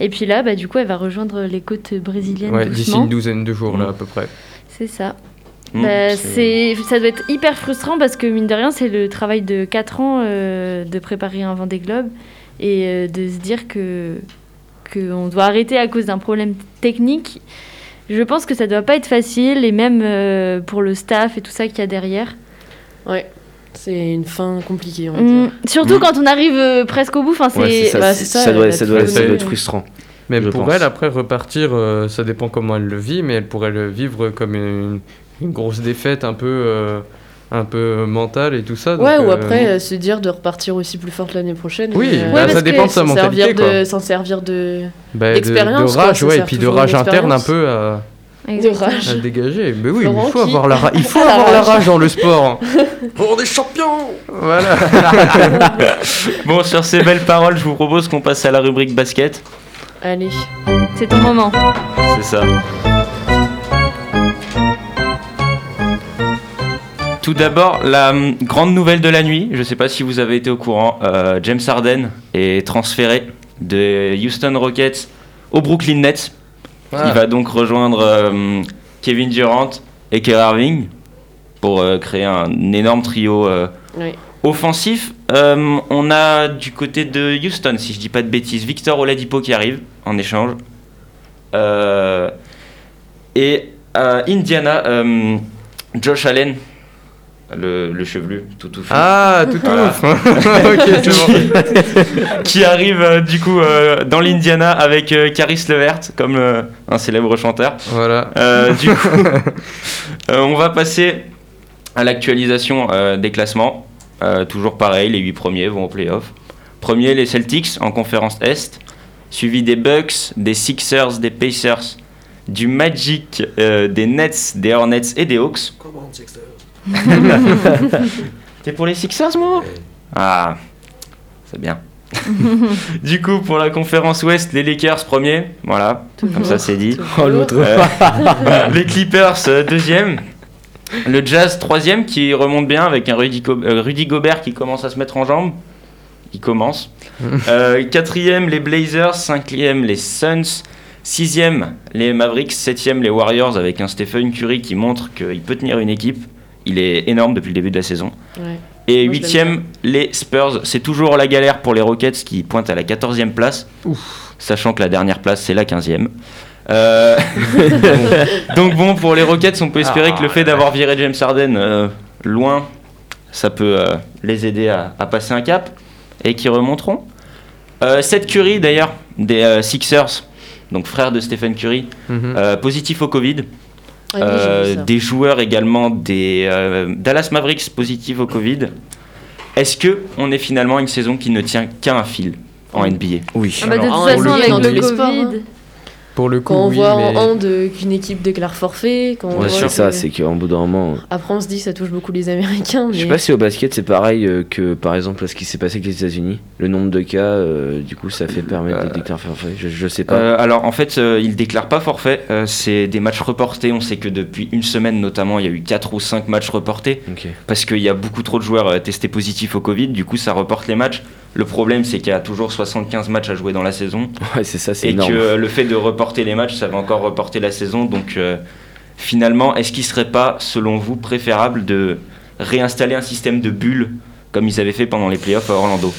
Speaker 8: Et puis là, bah, du coup, elle va rejoindre les côtes brésiliennes
Speaker 7: Ouais, d'ici une douzaine de jours, là, à peu près.
Speaker 8: C'est ça.
Speaker 5: Mm,
Speaker 8: Bah,
Speaker 5: c'est-
Speaker 8: c'est, ça doit être hyper frustrant parce que mine de rien, c'est le travail de 4 ans euh, de préparer un Vendée Globe et euh, de se dire que qu'on doit arrêter à cause d'un problème technique. Je pense que ça doit pas être facile et même euh, pour le staff et tout ça qu'il y a derrière.
Speaker 6: Ouais. C'est une fin compliquée, on va
Speaker 8: Mm,
Speaker 6: dire.
Speaker 8: surtout
Speaker 5: Mm.
Speaker 8: quand on arrive euh, presque au bout. Enfin, c'est,
Speaker 9: Ouais, c'est ça,
Speaker 6: bah,
Speaker 9: c'est-
Speaker 6: c'est ça,
Speaker 9: ça, doit, ça, ça être frustrant.
Speaker 7: Même
Speaker 9: Je
Speaker 7: pour
Speaker 9: pense.
Speaker 7: elle, après repartir, euh, ça dépend comment elle le vit, mais elle pourrait le vivre comme une, une grosse défaite un peu, euh, un peu mentale et tout ça. donc,
Speaker 6: Ouais, ou
Speaker 7: euh,
Speaker 6: après euh, se dire de repartir aussi plus forte l'année prochaine.
Speaker 7: Oui, bah,
Speaker 8: ça
Speaker 7: dépend de sa mentalité, quoi.
Speaker 6: de- S'en servir de,
Speaker 7: bah, de,
Speaker 6: d'expérience,
Speaker 7: de
Speaker 6: quoi,
Speaker 7: rage,
Speaker 6: ça
Speaker 7: ouais, et puis de rage interne un peu à,
Speaker 8: Exactement.
Speaker 6: rage.
Speaker 7: à dégager. Mais oui, il faut
Speaker 6: qui-
Speaker 7: avoir la, ra- il faut
Speaker 6: la
Speaker 7: avoir la
Speaker 6: rage.
Speaker 7: rage dans le sport.
Speaker 10: On est champions
Speaker 7: voilà.
Speaker 5: Bon, sur ces belles paroles, je vous propose qu'on passe à la rubrique basket.
Speaker 6: Allez.
Speaker 8: C'est ton moment.
Speaker 5: C'est ça. Tout d'abord, la hum, grande nouvelle de la nuit, je ne sais pas si vous avez été au courant, euh, James Harden est transféré de Houston Rockets au Brooklyn Nets.
Speaker 7: Ah.
Speaker 5: Il va donc rejoindre euh, Kevin Durant et Kyrie Irving pour euh, créer un énorme trio euh, offensif. Euh, on a du côté de Houston, si je dis pas de bêtises, Victor Oladipo qui arrive en échange. Et à Indiana, Josh Allen, le, le chevelu, tout tout fin,
Speaker 7: Ah, tout
Speaker 5: Voilà.
Speaker 7: ouf. ok, c'est bon.
Speaker 5: qui arrive euh, du coup euh, dans l'Indiana avec euh, Caris Levert comme euh, un célèbre chanteur.
Speaker 7: Voilà.
Speaker 5: Euh, du coup, euh, on va passer à l'actualisation euh, des classements. Euh, toujours pareil, les 8 premiers vont au playoff. Premier, les Celtics en conférence Est, suivi des Bucks, des Sixers, des Pacers, du Magic, euh, des Nets, des Hornets et des Hawks. T'es pour les Sixers, moi Ah, c'est bien. du coup, pour la conférence Ouest, les Lakers premiers, voilà, comme ça c'est dit.
Speaker 9: Oh, l'autre.
Speaker 5: Euh, les Clippers euh, deuxième. Le Jazz troisième qui remonte bien avec un Rudy, Go- euh, Rudy Gobert qui commence à se mettre en jambes. Il commence. Euh, quatrième les Blazers, cinquième les Suns, sixième les Mavericks, septième les Warriors avec un Stephen Curry qui montre qu'il peut tenir une équipe. Il est énorme depuis le début de la saison.
Speaker 6: Ouais.
Speaker 5: Et
Speaker 6: Moi,
Speaker 5: huitième, les Spurs. C'est toujours la galère pour les Rockets qui pointent à la 14e place, sachant que la dernière place, c'est la 15e. Euh, Donc bon, pour les Rockets, on peut espérer
Speaker 7: Ah,
Speaker 5: que le fait d'avoir viré James Harden euh, loin, ça peut euh, les aider à, à passer un cap et qui remonteront. Euh, Seth Curry, d'ailleurs, des euh, Sixers, donc frère de Stephen Curry,
Speaker 7: Mhm.
Speaker 5: euh, positif au Covid. Euh, des joueurs également des euh, Dallas Mavericks positifs au Covid. Est-ce que on est finalement une saison qui ne tient qu'à un fil en NBA
Speaker 9: Oui.
Speaker 8: Ah bah, de toute façon, avec le
Speaker 6: hein.
Speaker 8: Covid.
Speaker 7: Pour le coup,
Speaker 6: Quand on
Speaker 7: oui,
Speaker 6: voit
Speaker 7: mais-
Speaker 6: en hand euh, qu'une équipe déclare forfait, quand on voit
Speaker 5: sûr.
Speaker 9: Ça, c'est qu'en bout d'un moment.
Speaker 6: Après, on se dit ça touche beaucoup les Américains.
Speaker 9: Je sais pas si au basket c'est pareil euh, que par exemple ce qui s'est passé avec les États-Unis. Le nombre de cas, euh, du coup, ça fait permettre de déclarer forfait. Je, je sais pas.
Speaker 5: Euh, alors en fait, euh, ils déclarent pas forfait. euh, c'est des matchs reportés. On sait que depuis une semaine notamment, il y a eu 4 ou 5 matchs reportés parce qu'il y a beaucoup trop de joueurs euh, testés positifs au Covid. Du coup, ça reporte les matchs. Le problème, c'est qu'il y a toujours 75 matchs à jouer dans la saison
Speaker 9: Ouais, c'est ça, c'est
Speaker 5: et
Speaker 9: énorme.
Speaker 5: que euh, le fait de reporter les matchs, ça va encore reporter la saison. Donc euh, finalement, est-ce qu'il serait pas, selon vous, préférable de réinstaller un système de bulles comme ils avaient fait pendant les playoffs à Orlando?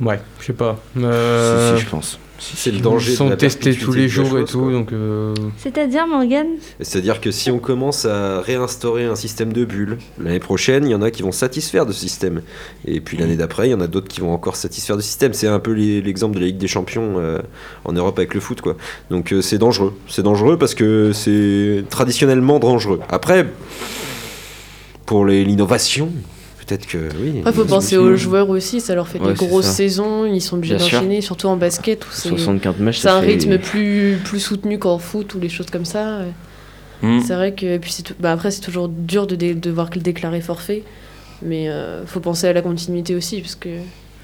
Speaker 7: Ouais, je sais pas. Euh,
Speaker 9: Si, si, je pense.
Speaker 10: C'est le danger.
Speaker 7: Ils
Speaker 10: de
Speaker 7: sont
Speaker 10: la
Speaker 7: testés tous les jours et
Speaker 10: chose,
Speaker 7: tout,
Speaker 10: quoi.
Speaker 7: donc. euh,
Speaker 8: C'est-à-dire, Morgan?
Speaker 10: C'est-à-dire que si on commence à réinstaurer un système de bulles, l'année prochaine, il y en a qui vont satisfaire de ce système. Et puis l'année d'après, il y en a d'autres qui vont encore satisfaire de ce système. C'est un peu l'exemple de la Ligue des Champions euh, en Europe avec le foot. quoi. Donc euh, c'est dangereux. C'est dangereux parce que c'est traditionnellement dangereux. Après, pour les- l'innovation, peut-être que oui.
Speaker 6: Après, faut penser aux joueurs aussi, ça leur fait
Speaker 9: Ouais,
Speaker 6: des grosses
Speaker 9: ça.
Speaker 6: saisons, ils sont obligés d'enchaîner, surtout en basket où c'est
Speaker 9: 75 matchs,
Speaker 6: c'est
Speaker 9: ça
Speaker 6: un
Speaker 9: fait-
Speaker 6: rythme plus, plus soutenu qu'en foot ou les choses comme ça.
Speaker 5: Hmm.
Speaker 6: C'est vrai que et puis c'est tout- bah, après c'est toujours dur de dé- devoir déclarer forfait, mais euh, faut penser à la continuité aussi parce que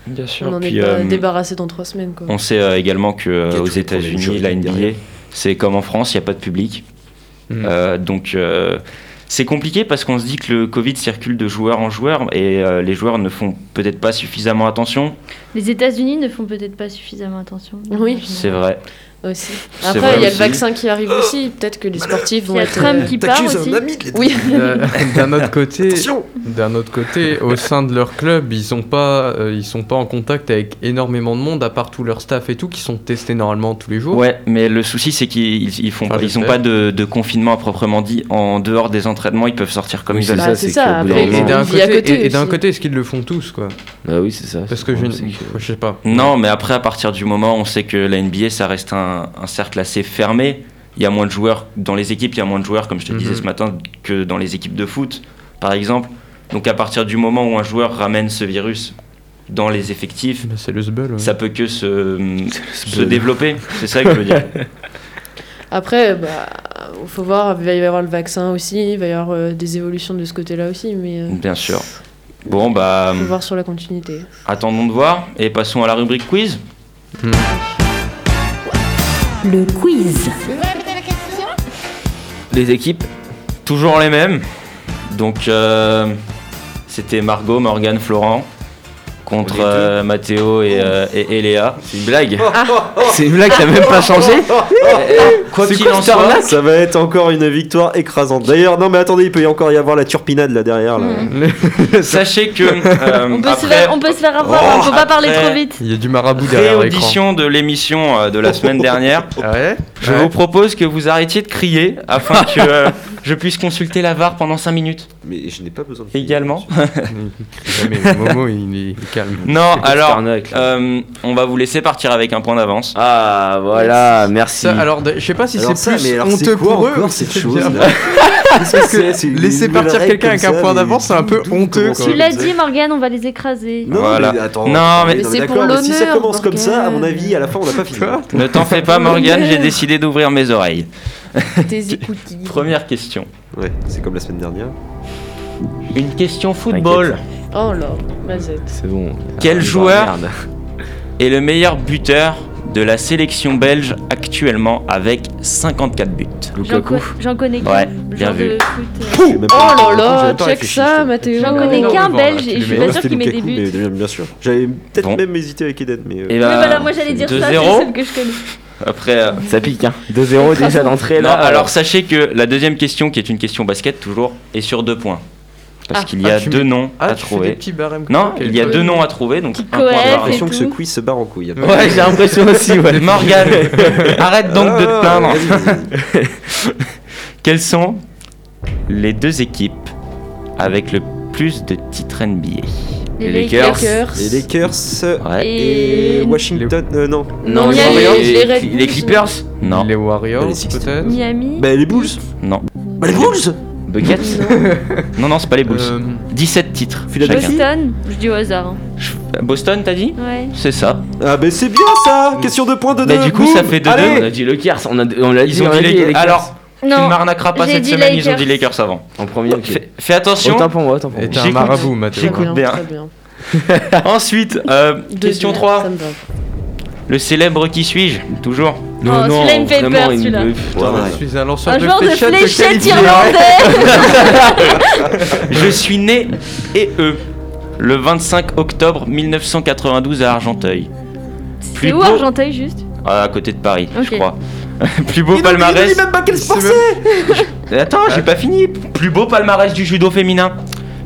Speaker 5: Bien sûr.
Speaker 6: on en est
Speaker 5: Puis, euh,
Speaker 6: débarrassé dans trois semaines quoi.
Speaker 5: On sait euh, également que euh,
Speaker 10: Il
Speaker 5: États-Unis, la NBA, c'est comme en France, il n'y a pas de public.
Speaker 7: Mhm.
Speaker 5: Euh, donc euh, c'est compliqué parce qu'on se dit que le Covid circule de joueur en joueur et euh, les joueurs ne font peut-être pas suffisamment attention.
Speaker 8: Les États-Unis ne font peut-être pas suffisamment attention.
Speaker 6: Oui.
Speaker 5: C'est vrai.
Speaker 6: Aussi. Après il y a
Speaker 5: aussi.
Speaker 6: le vaccin qui arrive aussi, peut-être que les sportifs
Speaker 8: Il
Speaker 6: vont
Speaker 8: y a
Speaker 6: être
Speaker 8: Trump
Speaker 6: euh,
Speaker 8: qui part aussi.
Speaker 10: un ami.
Speaker 6: Oui.
Speaker 7: Euh, d'un autre côté, d'un autre côté, au sein de leur club, ils sont pas, euh, ils sont pas en contact avec énormément de monde, à part tout leur staff et tout, qui sont testés normalement tous les jours.
Speaker 5: Ouais, mais le souci c'est qu'ils ils font
Speaker 7: Enfin,
Speaker 5: ils ont pas de, de confinement à proprement dit. En dehors des entraînements, ils peuvent sortir comme
Speaker 9: Oui,
Speaker 5: ils veulent.
Speaker 6: Bah,
Speaker 9: ça,
Speaker 6: c'est ça, après,
Speaker 9: d'un
Speaker 7: Et, d'un côté,
Speaker 6: côté
Speaker 7: et- et d'un
Speaker 6: aussi.
Speaker 7: côté, est-ce qu'ils le font tous, quoi?
Speaker 9: Bah oui, c'est ça.
Speaker 7: Parce que je,
Speaker 9: sais
Speaker 7: je sais pas.
Speaker 5: Non, mais après, à partir du moment où on sait que la NBA, ça reste un, un cercle assez fermé, il y a moins de joueurs dans les équipes, il y a moins de joueurs, comme je te disais
Speaker 7: Mhm.
Speaker 5: ce matin, que dans les équipes de foot, par exemple. Donc à partir du moment où un joueur ramène ce virus dans les effectifs,
Speaker 7: Bah, le ouais.
Speaker 5: ça peut que se, développer. C'est ça que je veux dire.
Speaker 6: Après bah faut voir, il va y avoir le vaccin aussi, il va y avoir euh, des évolutions de ce côté-là aussi, mais euh,
Speaker 5: Bien sûr. Bon, bah,
Speaker 6: faut voir sur la continuité.
Speaker 5: attendons de voir et passons à la rubrique quiz.
Speaker 1: Le quiz.
Speaker 9: Les équipes,
Speaker 5: Toujours les mêmes. Donc, euh, c'était Margot, Morgane, Florent contre euh, Mathéo et, euh, et, et Léa. C'est une blague.
Speaker 9: c'est une blague, t'as même pas changé
Speaker 5: Quoi
Speaker 9: C'est
Speaker 5: qu'il
Speaker 9: quoi
Speaker 5: en
Speaker 9: cette
Speaker 5: soit,
Speaker 10: Ça va être encore une victoire écrasante. D'ailleurs, non mais attendez, il peut y encore y avoir la turpinade là derrière. Là.
Speaker 5: sachez que euh,
Speaker 8: On peut, se
Speaker 5: après
Speaker 8: faire, on peut se faire avoir,
Speaker 10: Oh,
Speaker 8: on peut pas parler
Speaker 5: après-
Speaker 8: trop vite.
Speaker 7: Il y a du marabout derrière l'écran.
Speaker 5: réaudition de l'émission euh, de la semaine dernière,
Speaker 7: Ah ouais?
Speaker 5: Je
Speaker 7: Ouais.
Speaker 5: vous propose que vous arrêtiez de crier afin que euh, je puisse consulter la VAR pendant 5 minutes
Speaker 10: Mais je n'ai pas besoin de
Speaker 5: également.
Speaker 7: Jamais, Momo, il est, il est calme.
Speaker 5: Non, alors, euh, on va vous laisser partir avec un point d'avance.
Speaker 9: Ah, voilà, merci.
Speaker 7: Ça, alors, je sais pas si c'est plus
Speaker 10: mais alors,
Speaker 7: honteux
Speaker 10: quoi
Speaker 7: pour eux.
Speaker 10: encore cette
Speaker 7: c'est
Speaker 10: chose
Speaker 7: Parce que laisser partir quelqu'un avec un point d'avance, c'est un peu honteux.
Speaker 8: Tu l'as dit, Morgane, on va les écraser.
Speaker 10: Non,
Speaker 5: Voilà.
Speaker 10: mais attends,
Speaker 5: Non, mais-
Speaker 6: Mais c'est pour
Speaker 10: mais si ça
Speaker 6: l'honneur,
Speaker 10: commence comme ça, à mon avis, à la fin, on n'a pas fini.
Speaker 5: Ne t'en fais pas, Morgane, j'ai décidé d'ouvrir mes oreilles.
Speaker 6: Tes écoutilles.
Speaker 5: Première question.
Speaker 10: Ouais, c'est comme la semaine dernière.
Speaker 5: Une question football.
Speaker 6: Oh là, Mazette.
Speaker 9: C'est bon.
Speaker 5: Quel
Speaker 9: Ah,
Speaker 5: joueur
Speaker 9: merde.
Speaker 5: est le meilleur buteur de la sélection belge actuellement avec 54 buts?
Speaker 8: J'en
Speaker 9: Lukaku.
Speaker 8: co- J'en connais qu'un.
Speaker 5: Ouais, bien vu.
Speaker 8: foot, euh.
Speaker 6: Oh là là, check ça, Mathéo.
Speaker 8: J'en connais qu'un belge et je suis pas
Speaker 10: c'était
Speaker 8: qu'il met des buts.
Speaker 10: mais bien sûr. J'avais peut-être
Speaker 5: Bon.
Speaker 10: même hésité avec Eden, mais. euh,
Speaker 5: Et
Speaker 8: Mais
Speaker 5: bah,
Speaker 8: voilà, moi j'allais dire ça, c'est
Speaker 5: 2-0.
Speaker 8: celle que je connais.
Speaker 5: Après, euh,
Speaker 9: Ça pique, hein. 2-0 déjà d'entrée
Speaker 5: non,
Speaker 9: là.
Speaker 5: alors sachez que la deuxième question, qui est une question basket toujours, est sur deux points. parce
Speaker 6: Ah.
Speaker 5: qu'il y a
Speaker 7: Ah,
Speaker 5: deux
Speaker 7: mets-
Speaker 5: noms
Speaker 7: Ah,
Speaker 5: à
Speaker 7: tu fais
Speaker 5: trouver. Non, il y a deux noms à trouver, donc
Speaker 8: et
Speaker 10: l'impression que ce quiz se barre en couille.
Speaker 9: Ouais, j'ai l'impression aussi, ouais.
Speaker 5: Morgane, arrête donc de te plaindre. Quelles sont les deux équipes avec le plus de titres NBA
Speaker 8: Les
Speaker 9: Les
Speaker 8: Lakers.
Speaker 6: Lakers.
Speaker 10: Les Lakers
Speaker 5: Ouais.
Speaker 10: et
Speaker 8: Et.
Speaker 10: Washington. euh, non.
Speaker 6: Non, les-
Speaker 8: les-
Speaker 6: les
Speaker 9: les. Clippers,
Speaker 5: Non,
Speaker 7: Les Warriors,
Speaker 10: Les Sixers.
Speaker 7: peut-être
Speaker 8: Miami.
Speaker 10: Bah, les Bulls.
Speaker 5: non,
Speaker 10: Bah, les Bulls
Speaker 9: Buckets.
Speaker 5: non, non, c'est pas les Bulls.
Speaker 7: Euh,
Speaker 5: 17 titres.
Speaker 10: Philadelphie.
Speaker 5: chacun.
Speaker 8: Boston. Je dis au hasard. hein.
Speaker 5: Boston, t'as dit
Speaker 8: Ouais.
Speaker 5: C'est ça.
Speaker 10: Ah, bah, c'est bien ça Question de points de
Speaker 5: Bah,
Speaker 10: deux.
Speaker 5: du coup,
Speaker 10: Boum.
Speaker 5: ça fait 2-2.
Speaker 10: Allez.
Speaker 9: On a dit Lakers, on a, on
Speaker 5: Ils ont
Speaker 9: a
Speaker 5: dit les
Speaker 9: Lakers.
Speaker 5: Alors, tu ne
Speaker 8: Non.
Speaker 5: m'arnaqueras pas
Speaker 8: j'ai
Speaker 5: cette
Speaker 8: dit
Speaker 5: semaine, ils ont dit
Speaker 8: Lakers.
Speaker 5: Lakers avant.
Speaker 9: En premier, ok.
Speaker 5: Fais, fais attention.
Speaker 9: Autant pour moi, autant pour moi.
Speaker 7: t'es un
Speaker 5: J'écoute.
Speaker 7: marabout, Mathéo.
Speaker 5: J'écoute bien.
Speaker 6: Bien.
Speaker 5: Ensuite, euh, question
Speaker 6: Deux,
Speaker 5: 3.
Speaker 6: ça me va.
Speaker 5: Le célèbre qui suis-je? Toujours.
Speaker 8: Oh, celui-là, il me fait
Speaker 9: vraiment,
Speaker 8: peur,
Speaker 9: il
Speaker 8: celui-là.
Speaker 9: me-
Speaker 10: Ouais, ouais.
Speaker 7: Je suis un lanceur
Speaker 8: Un
Speaker 7: de
Speaker 8: joueur de
Speaker 7: fléchettes
Speaker 8: fléchettes
Speaker 7: qualifié.
Speaker 8: irlandais.
Speaker 5: Je suis né et eux le 25 octobre 1992 à Argenteuil.
Speaker 8: C'est où
Speaker 5: beau-
Speaker 8: Argenteuil juste?
Speaker 5: Ah, à côté de Paris, je
Speaker 8: Ok.
Speaker 5: crois. Plus beau palmarès.
Speaker 10: même pas quel sport c'est
Speaker 5: Attends, j'ai pas fini. Plus beau palmarès du judo féminin.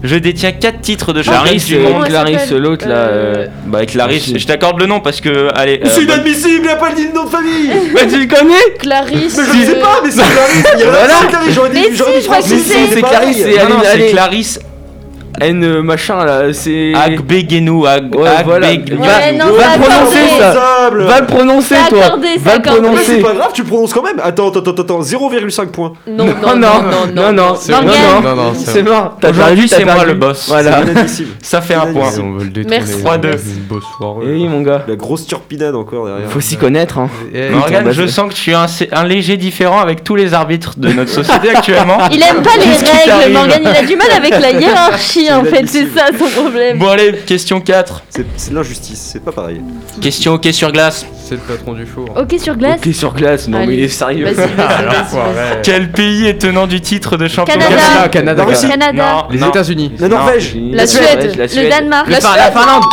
Speaker 5: Je détiens 4 titres de champion
Speaker 9: Clarisse,
Speaker 5: du
Speaker 9: euh,
Speaker 5: monde.
Speaker 9: Clarisse, l'autre là. euh,
Speaker 5: Bah, Clarisse, je t'accorde le nom parce que. Allez. euh,
Speaker 10: C'est
Speaker 5: bonne-
Speaker 10: inadmissible, il a pas dit le nom de famille
Speaker 9: Bah, tu le connais
Speaker 6: Clarisse.
Speaker 10: Mais je ne sais
Speaker 6: euh,
Speaker 10: pas, mais c'est Clarisse Il y a
Speaker 9: Voilà.
Speaker 10: Clarisse, j'aurais dit,
Speaker 8: Mais
Speaker 10: j'aurais
Speaker 8: si,
Speaker 10: dit
Speaker 8: je
Speaker 10: France,
Speaker 8: qui
Speaker 10: mais
Speaker 8: c'est.
Speaker 10: c'est pareil.
Speaker 9: Clarisse, c'est-
Speaker 5: Non, non,
Speaker 9: allez,
Speaker 5: c'est
Speaker 9: allez.
Speaker 5: Clarisse
Speaker 9: N euh, machin là, c'est.
Speaker 5: Agbegenou. Ag
Speaker 9: Ouais, voilà.
Speaker 5: Agbeg-
Speaker 9: Va,
Speaker 8: Ouais, non,
Speaker 9: va
Speaker 8: c'est
Speaker 9: le prononcer ça.
Speaker 10: Responsable.
Speaker 9: Va le prononcer toi.
Speaker 8: accordé,
Speaker 9: Va le prononcer.
Speaker 10: c'est pas grave, tu prononces quand même. Attends, attends, attends, attends, 0,5 points.
Speaker 6: Non,
Speaker 9: Non, non, non, non, non.
Speaker 7: Non, non,
Speaker 9: c'est mort. T'as
Speaker 5: Aujourd'hui, c'est moi le boss.
Speaker 9: Voilà.
Speaker 5: Ça fait un point.
Speaker 6: Merci.
Speaker 5: 3-2.
Speaker 7: Une bosse soirée.
Speaker 9: Eh oui, mon gars.
Speaker 10: La grosse turpinade encore derrière.
Speaker 9: Faut s'y connaître, hein.
Speaker 7: Eh,
Speaker 5: Morgane,
Speaker 9: bah,
Speaker 5: je sens que tu es un, léger différent avec tous les arbitres de notre société actuellement.
Speaker 8: Il aime pas les règles, Morgane. Il a du mal avec la hiérarchie en fait. C'est ça son problème.
Speaker 5: Bon allez, question 4.
Speaker 10: C'est de l'injustice, c'est pas pareil.
Speaker 5: Question hockey sur glace.
Speaker 7: C'est le patron du four.
Speaker 8: Ok sur glace.
Speaker 9: Ok, sur glace, non mais il est sérieux.
Speaker 7: Ouais.
Speaker 5: Quel pays est tenant du titre de champion
Speaker 8: Canada.
Speaker 7: Canada, Canada. Les. États-Unis.
Speaker 10: La Norvège.
Speaker 6: La Suède.
Speaker 9: la
Speaker 8: Le Danemark.
Speaker 6: La.
Speaker 9: Finlande.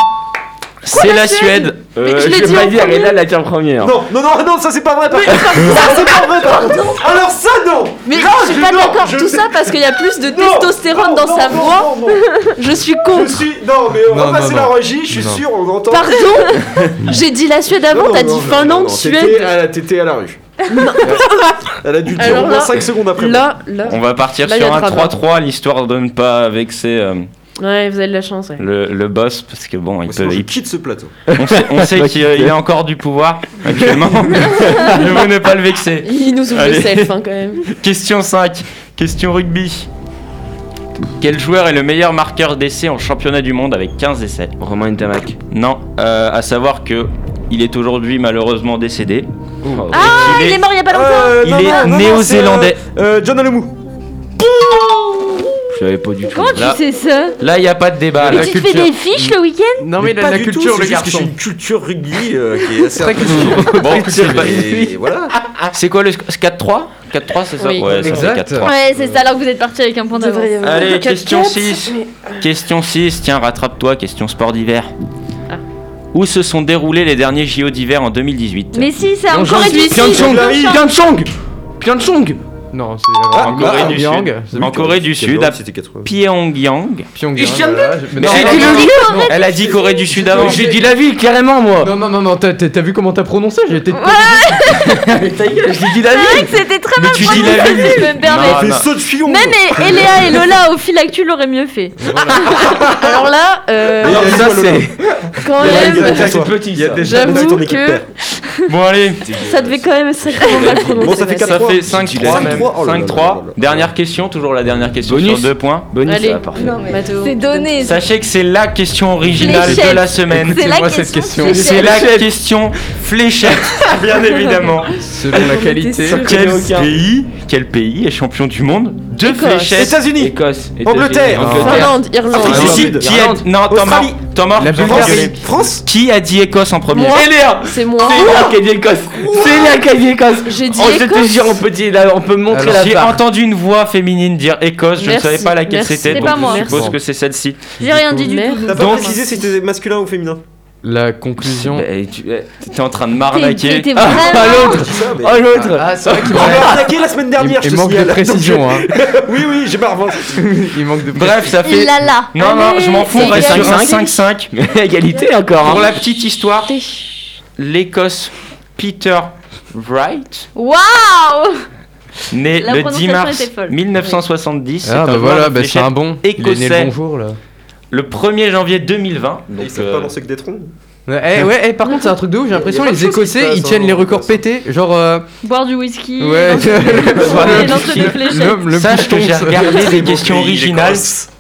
Speaker 5: C'est la Suède.
Speaker 9: Euh,
Speaker 6: Mais je l'ai
Speaker 9: je vais
Speaker 6: dit
Speaker 9: pas
Speaker 6: en
Speaker 9: dire,
Speaker 6: premier.
Speaker 9: et là, la tient première.
Speaker 10: Non, non, non, non, ça c'est pas vrai par contre. Ça c'est pas vrai par contre. Alors ça non.
Speaker 6: Mais
Speaker 10: Là,
Speaker 6: je suis pas
Speaker 10: non,
Speaker 6: d'accord.
Speaker 10: je-
Speaker 6: Tout ça parce qu'il y a plus de
Speaker 10: Non,
Speaker 6: testostérone
Speaker 10: non,
Speaker 6: dans
Speaker 10: non,
Speaker 6: sa
Speaker 10: non,
Speaker 6: voix.
Speaker 10: non, non.
Speaker 6: Je suis
Speaker 10: Je
Speaker 6: contre.
Speaker 10: suis. Non, mais on
Speaker 7: Non,
Speaker 10: va passer
Speaker 7: non,
Speaker 10: la
Speaker 7: non.
Speaker 10: régie, je suis
Speaker 7: Non.
Speaker 10: sûr, on entend.
Speaker 6: Pardon J'ai dit la Suède avant,
Speaker 10: Non,
Speaker 6: t'as
Speaker 10: non,
Speaker 6: dit
Speaker 10: non,
Speaker 6: Finlande,
Speaker 10: non, non,
Speaker 6: Suède.
Speaker 10: T'étais à, t'étais à la rue. Elle a dû le dire
Speaker 6: Alors
Speaker 10: au moins
Speaker 6: là-
Speaker 10: 5 secondes après.
Speaker 6: Là, là.
Speaker 5: On va partir
Speaker 6: Là, y a
Speaker 5: sur un
Speaker 6: drama.
Speaker 5: 3-3, l'histoire de ne pas vexer euh,
Speaker 6: Ouais, vous avez de la chance. ouais.
Speaker 5: le, le boss, parce que bon, il peut,
Speaker 10: sinon, je
Speaker 5: il-
Speaker 10: quitte ce plateau.
Speaker 5: on sait, on sait qu'il euh, il a encore du pouvoir actuellement. Je veux ne pas le vexer.
Speaker 6: Il nous ouvre le self hein, quand même.
Speaker 5: Question 5, question rugby. Quel joueur est le meilleur marqueur d'essais en championnat du monde avec 15 essais?
Speaker 9: Romain Ntamak.
Speaker 5: Non, euh, à savoir que il est aujourd'hui malheureusement décédé.
Speaker 9: Oh.
Speaker 8: Ah,
Speaker 5: Il
Speaker 8: il
Speaker 5: est-
Speaker 8: mort il y a pas longtemps.
Speaker 10: Euh,
Speaker 5: Il
Speaker 10: non,
Speaker 5: est néo-zélandais.
Speaker 10: euh, euh, John Alemou.
Speaker 9: Je savais pas du tout.
Speaker 8: Comment
Speaker 5: Là.
Speaker 8: tu sais ça
Speaker 5: Là, il n'y a pas de débat.
Speaker 8: Mais
Speaker 5: La
Speaker 8: tu te fais
Speaker 5: culture-
Speaker 8: des fiches le week-end
Speaker 7: Non, mais la
Speaker 10: du tout,
Speaker 7: culture,
Speaker 10: c'est
Speaker 7: le
Speaker 10: que j'ai
Speaker 7: garçon.
Speaker 10: une culture rugby euh, qui est assez
Speaker 7: Très
Speaker 10: impressionnante.
Speaker 5: Bon, c'est
Speaker 10: Et voilà.
Speaker 5: C'est quoi le sc- 4-3 4-3, c'est ça
Speaker 6: Oui.
Speaker 5: Ouais, ça fait
Speaker 7: Exact.
Speaker 5: 4-3.
Speaker 8: Ouais, c'est ça alors que vous êtes parti avec un point d'avance.
Speaker 5: Allez, question
Speaker 6: 4-4,
Speaker 5: 6.
Speaker 6: mais-
Speaker 5: Question 6, tiens, rattrape-toi, question sport d'hiver.
Speaker 6: Ah.
Speaker 5: Où se sont déroulés les derniers JO d'hiver en 2018
Speaker 8: Mais si, c'est en Corée du Sud.
Speaker 9: Pyeongchang.
Speaker 8: Pyeongchang,
Speaker 9: Pyeongchang.
Speaker 7: Non, c'est
Speaker 5: en Corée du. Sud. En Corée du Sud, à
Speaker 10: C'était 80.
Speaker 5: Pyongyang.
Speaker 7: Pyongyang.
Speaker 5: Elle a dit Corée du Sud avant.
Speaker 9: J'ai dit la ville, carrément, moi.
Speaker 7: Non, non, non, non, t'as- vu comment t'as prononcé J'ai été.
Speaker 9: Mais ta gueule, j'ai dit la
Speaker 8: C'est vrai
Speaker 9: ville.
Speaker 8: que c'était très
Speaker 5: Mais
Speaker 8: mal
Speaker 5: tu dis
Speaker 8: prononcé,
Speaker 5: ville.
Speaker 8: je me permettre.
Speaker 5: Non,
Speaker 10: Fait saut de fion.
Speaker 8: Même et- Eléa et Lola au fil actu l'auraient mieux fait.
Speaker 6: Alors là, euh,
Speaker 9: Alors ça c'est.
Speaker 6: quand même.
Speaker 10: Il y a
Speaker 9: ça.
Speaker 10: des
Speaker 6: J'avoue
Speaker 10: gens ton équipe.
Speaker 5: Bon, allez,
Speaker 6: ça devait quand même sacrément mal prononcer.
Speaker 10: Bon, ça fait
Speaker 6: Mathieu.
Speaker 5: ça
Speaker 10: 4-3.
Speaker 5: fait 5-3 même.
Speaker 10: 5-3. Oh là là là
Speaker 5: 5-3.
Speaker 10: là là.
Speaker 5: Dernière question, toujours la dernière question
Speaker 9: Bonus.
Speaker 5: sur 2 points.
Speaker 9: Bonus,
Speaker 6: Allez.
Speaker 9: va, parfait.
Speaker 6: Mathéo,
Speaker 8: C'est donné.
Speaker 5: Sachez que c'est la question originale
Speaker 8: Fléchette.
Speaker 5: de la semaine.
Speaker 8: C'est la
Speaker 7: cette
Speaker 8: question.
Speaker 5: C'est la
Speaker 9: Fléchette.
Speaker 5: question fléchette, bien évidemment.
Speaker 7: Selon la qualité.
Speaker 5: Quel pays, quel pays est champion du monde de
Speaker 6: Écosse.
Speaker 5: fléchettes
Speaker 10: États-Unis.
Speaker 9: Écosse.
Speaker 10: Angleterre.
Speaker 6: Finlande, Irlande.
Speaker 10: Afrique
Speaker 5: Qui-
Speaker 10: du
Speaker 5: qui-
Speaker 10: Sud.
Speaker 5: qui a-
Speaker 9: Irlande.
Speaker 5: Non, Thomas,
Speaker 10: Australie.
Speaker 5: Thomas,
Speaker 7: La Bulgarie.
Speaker 10: France.
Speaker 5: Qui a dit Écosse en premier
Speaker 6: Moi.
Speaker 9: Eléa.
Speaker 6: C'est moi.
Speaker 9: C'est Eléa qui a dit Écosse. C'est Eléa qui a dit Écosse.
Speaker 6: J'ai dit
Speaker 9: Oh, je te
Speaker 6: Écosse.
Speaker 9: jure, on peut, dire, là, on peut montrer
Speaker 7: Alors,
Speaker 9: la
Speaker 5: J'ai entendu une voix féminine dire Écosse, je ne
Speaker 6: Merci,
Speaker 5: savais pas laquelle
Speaker 6: merci.
Speaker 5: c'était,
Speaker 8: C'est
Speaker 5: donc
Speaker 8: pas moi.
Speaker 5: je suppose
Speaker 7: Merci.
Speaker 5: que c'est celle-ci.
Speaker 8: J'ai rien dit du tout.
Speaker 10: T'as pas
Speaker 5: Donc-
Speaker 10: précisé si c'était masculin ou féminin
Speaker 7: La conclusion.
Speaker 5: Bah, tu étais en train de m'arnaquer.
Speaker 8: t'es
Speaker 5: Ah,
Speaker 8: vraiment-
Speaker 5: l'autre
Speaker 10: mais-
Speaker 5: Oh l'autre
Speaker 7: Ah, c'est vrai qu'il
Speaker 10: m'a arnaqué la semaine dernière,
Speaker 7: il
Speaker 10: je te
Speaker 7: manque de précision. Hein.
Speaker 10: oui, oui, j'ai ma revanche.
Speaker 7: Il manque de
Speaker 5: Bref, ça fait.
Speaker 8: Il l'a là.
Speaker 5: Non, non, je m'en fous, on
Speaker 8: c'est
Speaker 5: reste sur un
Speaker 8: égal.
Speaker 5: 5-5.
Speaker 9: Égalité encore.
Speaker 5: Pour
Speaker 9: hein.
Speaker 5: la petite histoire, l'Écosse Peter Wright,
Speaker 8: Waouh
Speaker 5: né
Speaker 8: La
Speaker 5: le 10
Speaker 8: prononciation
Speaker 5: mars
Speaker 8: était folle.
Speaker 5: 1970.
Speaker 7: Ah,
Speaker 5: c'est
Speaker 7: bah
Speaker 5: un
Speaker 7: voilà,
Speaker 5: joueur de
Speaker 7: bah, c'est un bon. Il est né
Speaker 5: écossais.
Speaker 7: le bonjour là.
Speaker 5: Le 1er janvier 2020.
Speaker 10: Donc,
Speaker 5: Donc,
Speaker 10: ça
Speaker 5: euh,
Speaker 10: pas lancer que des troncs.
Speaker 7: Ouais, eh, ouais, eh, par contre, c'est un truc de ouf. J'ai l'impression
Speaker 10: Il
Speaker 7: les Écossais ils tiennent
Speaker 10: hein,
Speaker 7: les records
Speaker 10: ça.
Speaker 7: pétés. Genre. euh,
Speaker 8: Boire du whisky.
Speaker 7: Ouais. Le- le
Speaker 5: Sache que j'ai regardé des questions originales.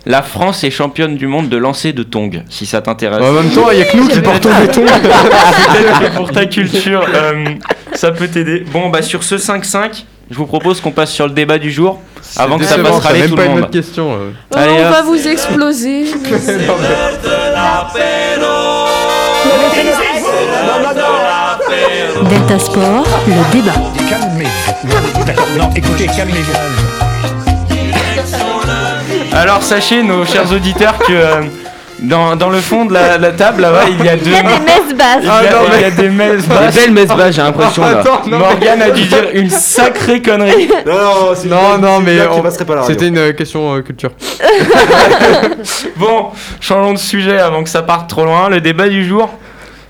Speaker 5: La France est championne du monde de lancer de tongs, si ça t'intéresse.
Speaker 7: En même temps, il y a que nous qui portons des.
Speaker 5: Peut-être que pour ta culture, euh, ça peut t'aider. Bon, bah sur ce 5-5, je vous propose qu'on passe sur le débat du jour, avant que ça
Speaker 7: t'as
Speaker 5: râler
Speaker 7: même
Speaker 5: tout
Speaker 7: pas
Speaker 5: le
Speaker 7: une
Speaker 5: monde.
Speaker 7: autre question. euh.
Speaker 6: Oh,
Speaker 5: Allez,
Speaker 6: on
Speaker 5: hop.
Speaker 6: va vous exploser.
Speaker 1: Delta Sport, le débat.
Speaker 3: Calmez-vous. D'accord, non, écoutez, calmez-vous.
Speaker 5: Alors sachez, nos chers auditeurs, que euh, dans, dans le fond de la, la table, là-bas, il y a deux...
Speaker 8: Il y a des messes basses.
Speaker 5: Il y a, il y a des messes
Speaker 9: Des
Speaker 5: basses.
Speaker 9: belles messes basses, j'ai l'impression là.
Speaker 7: Non,
Speaker 5: Morgane a dû dire une sacrée connerie.
Speaker 10: Non, non, une
Speaker 7: Non, non, mais on-
Speaker 10: passerait pas la
Speaker 7: c'était une euh, question euh, culture.
Speaker 5: Bon, changeons de sujet avant que ça parte trop loin. Le débat du jour,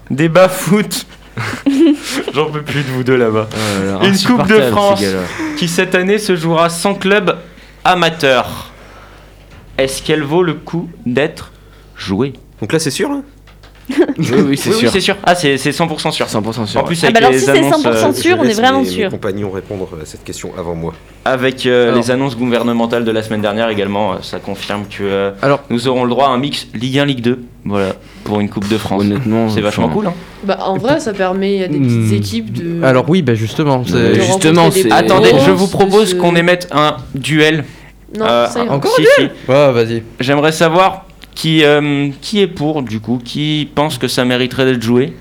Speaker 5: débat foot. J'en peux plus de vous deux là-bas.
Speaker 9: Oh
Speaker 5: Une Coupe de France qui cette année se jouera sans club amateur. Est-ce qu'elle vaut le coup d'être jouée
Speaker 10: Donc là, c'est sûr là
Speaker 9: Oui, oui, c'est
Speaker 5: Oui, oui,
Speaker 9: sûr.
Speaker 5: c'est sûr. Ah, c'est c'est 100% sûr.
Speaker 9: 100% sûr.
Speaker 5: En plus,
Speaker 8: Ah
Speaker 5: avec
Speaker 8: bah alors
Speaker 5: les
Speaker 8: si c'est
Speaker 5: annonces,
Speaker 8: 100%
Speaker 5: euh,
Speaker 8: sûr, on est vraiment
Speaker 10: mes-
Speaker 8: sûr.
Speaker 10: Mes compagnons répondre à cette question avant moi.
Speaker 5: avec euh, les annonces gouvernementales de la semaine dernière également, euh, ça confirme que euh,
Speaker 7: Alors-
Speaker 5: nous aurons le droit à un mix Ligue 1, Ligue 2. Voilà, pour une Coupe de France.
Speaker 9: Honnêtement,
Speaker 5: C'est vachement cool. Hein.
Speaker 6: Bah, en vrai, ça permet à des petites
Speaker 7: Hmm.
Speaker 6: équipes de.
Speaker 7: Alors oui, bah justement.
Speaker 6: de
Speaker 9: justement,
Speaker 6: des
Speaker 9: c'est-
Speaker 5: Attendez, je vous propose
Speaker 6: se-
Speaker 5: qu'on émette un duel.
Speaker 6: Non,
Speaker 5: Euh,
Speaker 6: ça ira.
Speaker 7: encore
Speaker 5: si, si.
Speaker 7: Ouais, vas-y.
Speaker 5: J'aimerais savoir qui, euh, qui est pour, du coup, qui pense que ça mériterait d'être joué?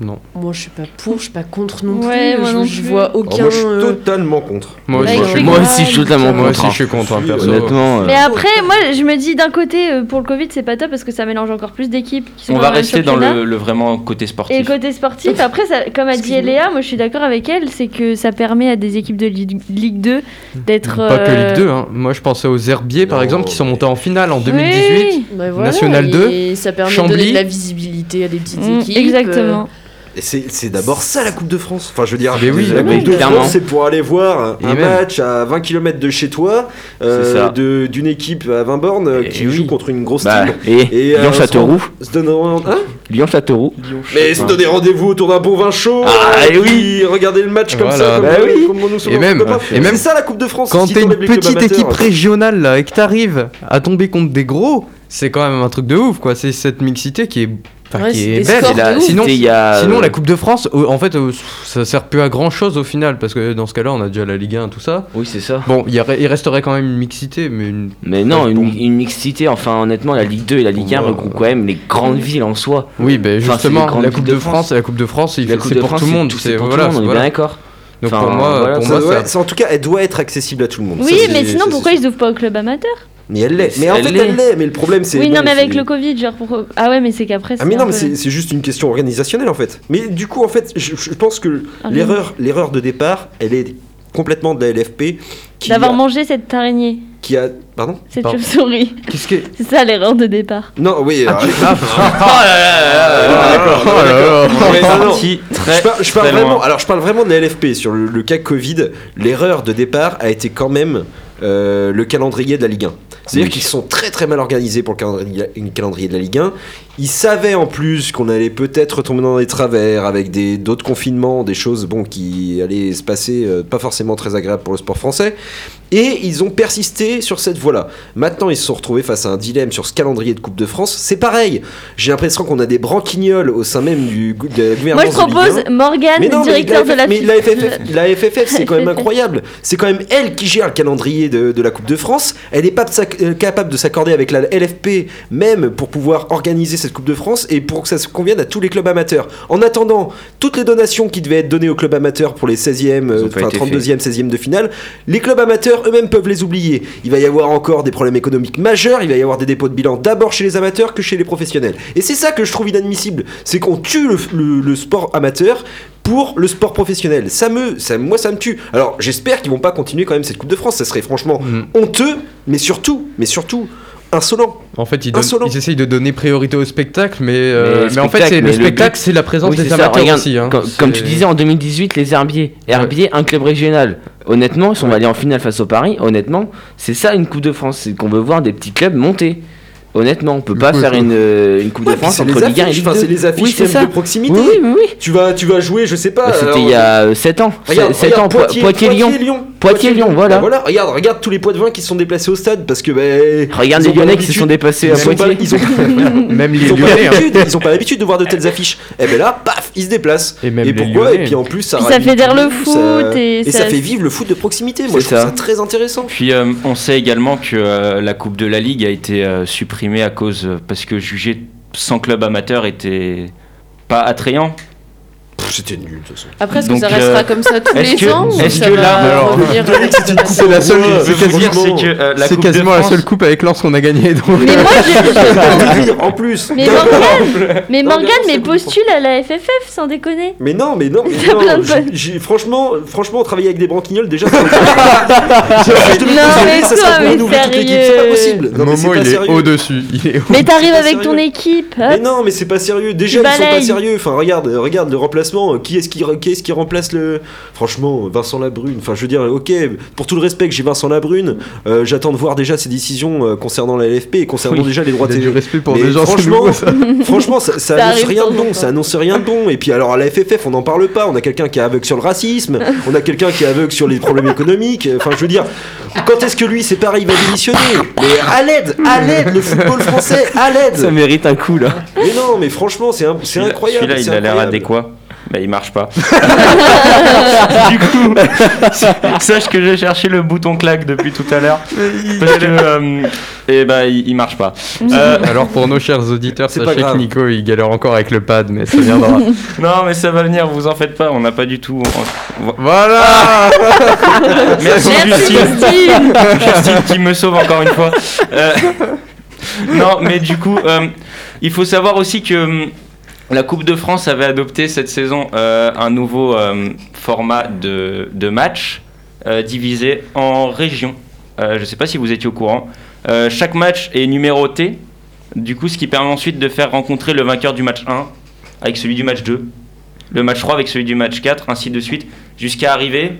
Speaker 7: Non.
Speaker 6: Moi, je suis pas pour, je suis pas contre non
Speaker 8: Ouais,
Speaker 6: plus.
Speaker 8: moi
Speaker 6: je,
Speaker 8: non
Speaker 6: je
Speaker 8: plus.
Speaker 6: vois
Speaker 10: Alors,
Speaker 6: aucun.
Speaker 10: moi, je suis
Speaker 6: euh,
Speaker 10: totalement contre.
Speaker 7: Moi
Speaker 8: Ouais,
Speaker 7: aussi, je
Speaker 9: Moi
Speaker 7: contre.
Speaker 9: aussi, je suis totalement
Speaker 7: Moi
Speaker 9: contre.
Speaker 7: aussi,
Speaker 9: hein.
Speaker 7: je suis contre, hein, perso.
Speaker 9: Honnêtement. euh,
Speaker 8: Mais après, moi, je me dis d'un côté, euh, pour le Covid, c'est pas top parce que ça mélange encore plus d'équipes qui sont
Speaker 5: On va rester dans le, le vraiment côté sportif.
Speaker 8: Et côté sportif, après, ça, comme a dit. Eléa, moi je suis d'accord avec elle, c'est que ça permet à des équipes de Ligue, Ligue 2 d'être.
Speaker 7: Pas que Ligue 2, hein. Moi, je pensais aux Herbiers, par exemple, qui sont montés en finale en
Speaker 8: oui,
Speaker 7: 2018.
Speaker 6: bah, voilà,
Speaker 7: National 2,
Speaker 6: et ça permet de
Speaker 7: Chambly.
Speaker 6: donner de la visibilité à des petites
Speaker 8: mm,
Speaker 6: équipes.
Speaker 8: Exactement.
Speaker 10: Et c'est d'abord ça la Coupe de France. Enfin, je veux dire,
Speaker 7: Mais oui,
Speaker 10: la Coupe de
Speaker 9: clairement.
Speaker 10: France, c'est pour aller voir un, match à 20 km de chez toi, euh, d'une équipe à 20 bornes euh, qui
Speaker 5: oui.
Speaker 10: joue contre une grosse
Speaker 9: Bah,
Speaker 10: team.
Speaker 9: et
Speaker 10: Et, euh,
Speaker 9: Lyon-Châteauroux.
Speaker 10: Se donner hein
Speaker 9: Lyon-Châteauroux.
Speaker 10: Mais se donner rendez-vous autour d'un bon vin chaud.
Speaker 9: Ah, et
Speaker 10: puis regarder le match comme
Speaker 7: Voilà.
Speaker 10: ça, comme,
Speaker 9: Bah oui.
Speaker 10: comme
Speaker 7: Et même- et même-
Speaker 10: ça la Coupe de France.
Speaker 7: Quand t'es une petite équipe régionale là, et que t'arrives à tomber contre des gros, c'est quand même un truc de ouf quoi. C'est cette mixité qui est, enfin,
Speaker 6: Ouais,
Speaker 7: qui est belle. Et là, sinon,
Speaker 9: C'était il y a,
Speaker 7: sinon
Speaker 9: euh,
Speaker 7: la Coupe de France, en fait, ça sert plus à grand chose au final parce que dans ce cas-là, on a déjà la Ligue 1 tout ça.
Speaker 9: Oui, c'est ça.
Speaker 7: Bon, il, y aurait- il resterait quand même une mixité, mais une...
Speaker 9: Mais non,
Speaker 7: Ouais,
Speaker 9: une, mixité, enfin honnêtement, la Ligue 2 et la Ligue 1
Speaker 7: Pour moi,
Speaker 9: regroupent quand même les grandes villes en soi.
Speaker 7: oui, ben justement, la Coupe
Speaker 9: de
Speaker 7: France, la Coupe de France, c'est
Speaker 9: de
Speaker 7: pour
Speaker 9: France,
Speaker 7: tout le monde.
Speaker 9: c'est
Speaker 7: C'est
Speaker 9: pour tout
Speaker 7: voilà,
Speaker 9: le monde, on est bien d'accord.
Speaker 7: Donc
Speaker 9: Enfin,
Speaker 7: pour moi,
Speaker 9: voilà,
Speaker 7: pour
Speaker 10: Ça
Speaker 7: moi,
Speaker 10: doit-
Speaker 7: ça-
Speaker 10: c'est- en tout cas, elle doit être accessible à tout le monde.
Speaker 8: Oui,
Speaker 10: Ça,
Speaker 8: mais sinon pourquoi ils ouvrent pas au club amateur?
Speaker 10: Mais elle l'est. Mais en
Speaker 9: Elle
Speaker 10: fait, elle l'est. Mais le problème, c'est.
Speaker 8: Oui, non, mais avec le Covid, genre pour. Ah ouais, mais c'est qu'après.
Speaker 10: Ah mais non mais
Speaker 8: peu-
Speaker 10: c'est juste une question organisationnelle en fait. Mais du coup en fait je, je pense que
Speaker 8: Ah,
Speaker 10: l'erreur l'erreur de départ elle est complètement de la LFP
Speaker 8: D'avoir
Speaker 10: a,
Speaker 8: mangé cette araignée,
Speaker 10: qui a pardon
Speaker 8: cette chauve-souris.
Speaker 7: Qu'est-ce que.
Speaker 8: C'est ça l'erreur de départ.
Speaker 10: non oui alors-
Speaker 7: Ah, oh
Speaker 10: Je parle, vraiment, alors je parle vraiment de la LFP sur le, le cas Covid. L'erreur de départ a été quand même euh, le calendrier de la Ligue 1. C'est-à-dire
Speaker 9: Oui.
Speaker 10: qu'ils sont très très mal organisés pour le calendrier de la Ligue 1. Ils savaient en plus qu'on allait peut-être tomber dans des travers avec des d'autres confinements, des choses bon qui allaient se passer euh, pas forcément très agréables pour le sport français. Et ils ont persisté sur cette voie-là. Maintenant, ils se sont retrouvés face à un dilemme sur ce calendrier de Coupe de France. C'est pareil. J'ai l'impression qu'on a des branquignoles au sein même du de la
Speaker 8: Moi
Speaker 10: gouvernance
Speaker 8: je
Speaker 10: Ligue 1.
Speaker 8: propose
Speaker 10: mais
Speaker 8: directeur de la
Speaker 10: mais la FFF, la FFF, c'est quand même incroyable. C'est quand même elle qui gère le calendrier de, de la Coupe de France. Elle n'est pas de euh, capable de s'accorder avec la LFP, même pour pouvoir organiser cette Coupe de France et pour que ça se convienne à tous les clubs amateurs. En attendant, toutes les donations qui devaient être données aux clubs amateurs pour les 16e, euh, enfin
Speaker 9: été
Speaker 10: 32e, 16e de finale, les clubs amateurs eux-mêmes peuvent les oublier. Il va y avoir encore des problèmes économiques majeurs, il va y avoir des dépôts de bilan d'abord chez les amateurs que chez les professionnels. Et c'est ça que je trouve inadmissible, c'est qu'on tue le, le- le sport amateur pour le sport professionnel. Ça me, ça, moi ça me tue. Alors j'espère qu'ils vont pas continuer quand même cette Coupe de France, ça serait franchement
Speaker 7: Mm.
Speaker 10: honteux, mais surtout, mais surtout insolent.
Speaker 7: En fait, ils, ils essayent de donner priorité au spectacle, mais, euh,
Speaker 9: Mais
Speaker 7: mais en fait, c'est- le
Speaker 9: mais le
Speaker 7: spectacle, c'est la présence
Speaker 9: Oui,
Speaker 7: des amateurs
Speaker 9: regarde,
Speaker 7: aussi. hein.
Speaker 9: comme, comme tu disais en 2018, les Herbiers. Herbiers, un club régional. Honnêtement, ils sont allés en finale face au Paris. Honnêtement, c'est ça une Coupe de France. C'est qu'on veut voir des petits clubs monter. Honnêtement, on peut pas
Speaker 7: coup,
Speaker 9: faire une, euh, une Coupe
Speaker 10: Ouais,
Speaker 9: de France entre
Speaker 10: les
Speaker 9: Ligue 1 et Ligue
Speaker 10: enfin,
Speaker 9: 2.
Speaker 10: c'est les affiches
Speaker 9: oui,
Speaker 10: de proximité.
Speaker 9: Oui, oui, oui.
Speaker 10: Tu vas, tu vas jouer, je sais pas.
Speaker 9: C'était
Speaker 10: alors,
Speaker 9: il y a 7 ans.
Speaker 10: Regarde,
Speaker 9: 7
Speaker 10: regarde,
Speaker 9: ans, Po-
Speaker 10: Poitiers-
Speaker 9: Poitiers-Lyon.
Speaker 10: Poitiers-Lyon.
Speaker 9: Poitiers-Lyon, voilà.
Speaker 10: Bah voilà, regarde, regarde tous les Poitevins qui se sont déplacés au stade parce que bah,
Speaker 9: Regarde
Speaker 10: ils
Speaker 9: les
Speaker 10: ont pas
Speaker 9: Lyonnais qui se
Speaker 10: l'habitude-
Speaker 9: sont déplacés
Speaker 10: ils
Speaker 9: à Poitiers.
Speaker 10: Ils ont,
Speaker 7: Même les Lyonnais. hein.
Speaker 10: l'habitude, ils ont pas l'habitude de voir de telles affiches. Et ben là, paf, ils se déplacent.
Speaker 7: Et même les
Speaker 10: pourquoi
Speaker 7: Lyonnais.
Speaker 10: Et puis en plus, ça
Speaker 8: ça
Speaker 10: tout
Speaker 8: le foot et
Speaker 10: ça fait vivre le foot de proximité. Moi, je
Speaker 9: C'est
Speaker 10: trouve
Speaker 9: ça.
Speaker 10: très intéressant.
Speaker 5: Puis euh, on sait également que euh, la Coupe de la Ligue a été euh, à cause parce que jugé sans club amateur était pas attrayant.
Speaker 10: C'était nul de toute façon.
Speaker 6: Après, est-ce que
Speaker 5: Donc,
Speaker 6: ça restera
Speaker 5: euh,
Speaker 6: comme ça tous les
Speaker 5: que-
Speaker 6: ans ou
Speaker 5: est-ce que là-
Speaker 7: C'est la seule, c'est
Speaker 5: dire,
Speaker 7: quasiment,
Speaker 5: que euh, la
Speaker 7: quasiment la seule coupe avec Lens qu'on a gagné. Donc,
Speaker 8: Mais moi, je-
Speaker 10: Rire, en plus.
Speaker 8: Mais Morgane, mais Morgane, postule à la FFF sans déconner.
Speaker 10: Mais non, mais non, mais non, j'ai- j'ai- franchement, franchement, travailler avec des branquignoles déjà. ça-
Speaker 8: Non, mais
Speaker 10: ça
Speaker 8: toi, mais
Speaker 10: l'équipe, c'est pas
Speaker 8: sérieux.
Speaker 10: possible. Non, mais c'est
Speaker 7: Momo,
Speaker 10: pas
Speaker 7: il est
Speaker 10: sérieux.
Speaker 7: au-dessus. Il est
Speaker 8: Mais t'arrives avec ton
Speaker 10: sérieux.
Speaker 8: équipe.
Speaker 10: Mais non, mais c'est pas sérieux. Déjà, ils sont pas sérieux. Enfin, regarde, euh, regarde le remplacement. Qui est-ce qui, qui est-ce qui remplace le Franchement, Vincent Labrune? Enfin, je veux dire, ok, pour tout le respect que j'ai Vincent Labrune, euh, j'attends de voir déjà ses décisions euh, concernant la LFP et concernant
Speaker 7: Oui,
Speaker 10: déjà les droits
Speaker 7: il a du respect pour
Speaker 10: Mais
Speaker 7: des gens,
Speaker 10: franchement,
Speaker 7: ça.
Speaker 10: franchement, ça, ça
Speaker 8: Ça
Speaker 10: annonce rien de
Speaker 8: de
Speaker 10: bon. Ça annonce rien de bon. Et puis alors à la FFF, on n'en parle pas. On a quelqu'un qui est aveugle sur le racisme. On a quelqu'un qui est aveugle sur les problèmes économiques. Enfin, je veux dire, quand est-ce que lui, c'est pareil, il va démissionner? Mais à l'aide, à l'aide, le football français, à l'aide.
Speaker 9: Ça mérite un coup là.
Speaker 10: Mais non, mais franchement, c'est incroyable.
Speaker 5: Celui-là, il a l'air adéquat. Bah, il marche pas. du coup, sache que j'ai cherché le bouton claque depuis tout à l'heure. Parce que. euh, et bah, il, il marche pas. Euh,
Speaker 7: Alors pour nos chers auditeurs, sachez que. Nico il galère encore avec le pad, mais ça viendra.
Speaker 5: non, mais ça va venir, vous en faites pas. On n'a pas du tout. on-
Speaker 7: voilà
Speaker 5: Merci,
Speaker 8: Merci
Speaker 5: Justine. Qui me sauve encore une fois. Euh, non, mais du coup, euh, il faut savoir aussi que la Coupe de France avait adopté cette saison euh, un nouveau euh, format de, match euh, divisé en régions. Je ne sais pas si vous étiez au courant. Chaque match est numéroté, du coup, ce qui permet ensuite de faire rencontrer le vainqueur du match 1 avec celui du match 2, le match 3 avec celui du match 4, ainsi de suite, jusqu'à arriver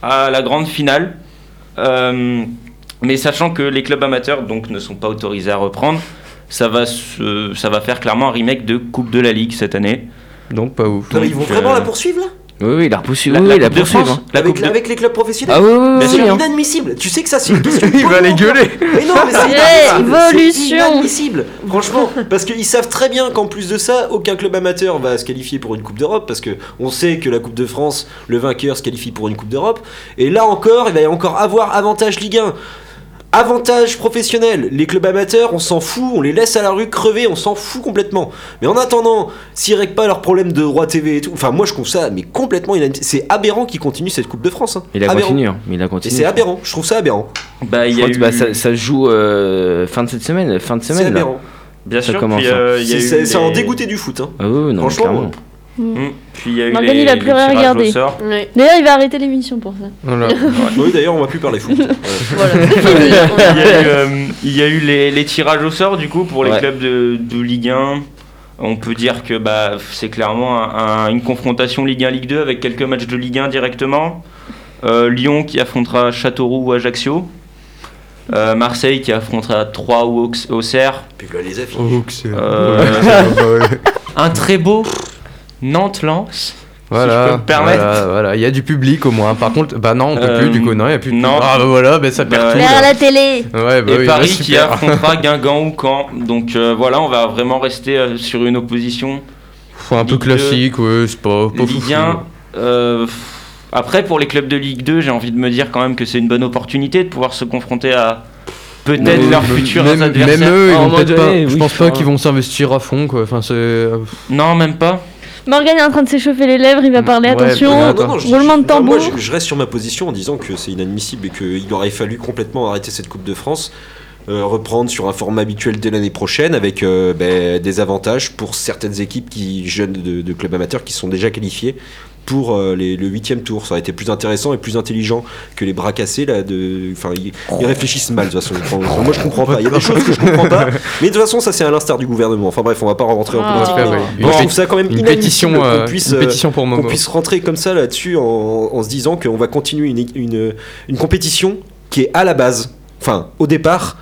Speaker 5: à la grande finale. Mais sachant que les clubs amateurs donc ne sont pas autorisés à reprendre, ça va, se- ça va faire clairement un remake de Coupe de la Ligue cette année.
Speaker 7: Donc pas ouf.
Speaker 10: Non, mais ils vont vraiment
Speaker 5: euh,
Speaker 10: la poursuivre là?
Speaker 9: Oui, oui.
Speaker 5: La,
Speaker 9: Oui,
Speaker 5: la
Speaker 9: oui, il a
Speaker 5: Coupe de
Speaker 9: poursuivi.
Speaker 5: France,
Speaker 9: hein.
Speaker 5: la
Speaker 10: avec,
Speaker 5: Coupe de-
Speaker 10: avec les clubs professionnels
Speaker 9: Ah oui, oui, oui,
Speaker 5: sûr.
Speaker 9: hein.
Speaker 10: Inadmissible. Tu sais que ça, c'est une question.
Speaker 7: Il va les gueuler
Speaker 10: Mais non, mais c'est
Speaker 8: Yeah,
Speaker 10: inadmissible.
Speaker 8: évolution.
Speaker 10: C'est inadmissible. Franchement, parce qu'ils savent très bien qu'en plus de ça, aucun club amateur va se qualifier pour une Coupe d'Europe, parce que on sait que la Coupe de France, le vainqueur se qualifie pour une Coupe d'Europe. Et là encore, il va y encore avoir avantage Ligue 1. Avantage professionnel, les clubs amateurs, on s'en fout, on les laisse à la rue crever, on s'en fout complètement. Mais en attendant, s'ils règlent pas leurs problèmes de droit TV et tout, enfin moi je trouve ça mais complètement inadmissible. C'est aberrant qu'ils continuent cette Coupe de France. hein.
Speaker 9: Il a
Speaker 10: Aberrant.
Speaker 9: continué. hein, mais Il a
Speaker 10: Et
Speaker 9: continué.
Speaker 10: c'est aberrant, je trouve ça aberrant.
Speaker 5: Bah, il
Speaker 9: Je
Speaker 5: y a
Speaker 9: que
Speaker 5: eu,
Speaker 9: bah, ça, ça se joue euh, fin de cette semaine, fin de
Speaker 10: C'est
Speaker 9: semaine là.
Speaker 10: aberrant.
Speaker 5: bien
Speaker 9: ça
Speaker 5: sûr, euh, a
Speaker 10: C'est
Speaker 5: eu
Speaker 10: c'est- c'est en dégoûté du foot. Hein.
Speaker 9: Ah oui, non,
Speaker 10: Franchement,
Speaker 9: clairement.
Speaker 5: Hum, Puis il y a eu les,
Speaker 8: il a
Speaker 5: les
Speaker 8: plus rien
Speaker 5: tirages
Speaker 8: regardé.
Speaker 5: au sort.
Speaker 6: Ouais.
Speaker 8: D'ailleurs, il va arrêter l'émission pour ça.
Speaker 7: Voilà.
Speaker 10: Oui, d'ailleurs, on va plus parler foot.
Speaker 6: Voilà.
Speaker 5: il y a eu, euh, il y a eu les, les tirages au sort du coup pour les
Speaker 9: Ouais.
Speaker 5: clubs de, de Ligue 1. On peut dire que bah, c'est clairement un- un- une confrontation Ligue 1 Ligue 2 avec quelques matchs de Ligue 1 directement. Euh, Lyon qui affrontera Châteauroux ou Ajaccio. Euh, Marseille qui affrontera Troyes ou Aux- Auxerre.
Speaker 10: Puis là, les
Speaker 5: Euh. Un très beau Nantes-Lens.
Speaker 7: Voilà,
Speaker 5: je peux me permettre.
Speaker 7: voilà, voilà, il y a du public au moins. Par contre, bah non, on peut
Speaker 5: Euh,
Speaker 7: plus du coup, non, il y a plus de
Speaker 5: non.
Speaker 7: Ah bah voilà, bah ça perd
Speaker 5: Bah
Speaker 7: tout.
Speaker 8: Vers la télé.
Speaker 7: Ouais, bah
Speaker 5: et
Speaker 7: oui,
Speaker 5: Paris
Speaker 7: bah,
Speaker 5: qui
Speaker 7: super.
Speaker 5: affrontera Guingamp ou Caen. Donc euh, voilà, on va vraiment rester euh, sur une opposition
Speaker 7: Faut un peu classique, ouais, c'est pas, pas
Speaker 5: Ligue
Speaker 7: foufou.
Speaker 5: 1. euh, après, pour les clubs de Ligue 2, j'ai envie de me dire quand même que c'est une bonne opportunité de pouvoir se confronter à, peut-être leurs
Speaker 7: même-
Speaker 5: futurs
Speaker 7: même,
Speaker 5: adversaires.
Speaker 7: Même eux, ils vont peut-être pas. Je
Speaker 9: oui,
Speaker 7: pense pas qu'ils vont s'investir à fond, quoi. Enfin, c'est.
Speaker 5: Non, même pas.
Speaker 8: Morgan est en train de s'échauffer les lèvres, il va parler,
Speaker 7: Ouais,
Speaker 8: attention.
Speaker 7: bah,
Speaker 10: Non, non, je-
Speaker 8: Roulement de
Speaker 10: non, Moi, je, je reste sur ma position en disant que c'est inadmissible et qu'il aurait fallu complètement arrêter cette Coupe de France, euh, reprendre sur un format habituel dès l'année prochaine avec euh, ben, des avantages pour certaines équipes qui jeunes de, de clubs amateurs qui sont déjà qualifiés pour euh, les- le huitième tour. Ça aurait été plus intéressant et plus intelligent que les bras cassés là. De, enfin, ils, ils réfléchissent mal de toute façon. Enfin, moi, je comprends pas. Il y a des choses que je comprends pas. Mais de toute façon, ça c'est à l'instar du gouvernement. Enfin bref, on va pas rentrer en
Speaker 6: Ah.
Speaker 10: politique.
Speaker 7: Ouais,
Speaker 10: moi, je trouve ça quand même
Speaker 7: Une pétition,
Speaker 10: qu'on
Speaker 7: euh,
Speaker 10: puisse,
Speaker 7: une
Speaker 10: euh,
Speaker 7: pétition pour
Speaker 10: qu'on
Speaker 7: Momo.
Speaker 10: puisse rentrer comme ça là-dessus en, en se disant qu'on va continuer une, une, une compétition qui est à la base, enfin au départ,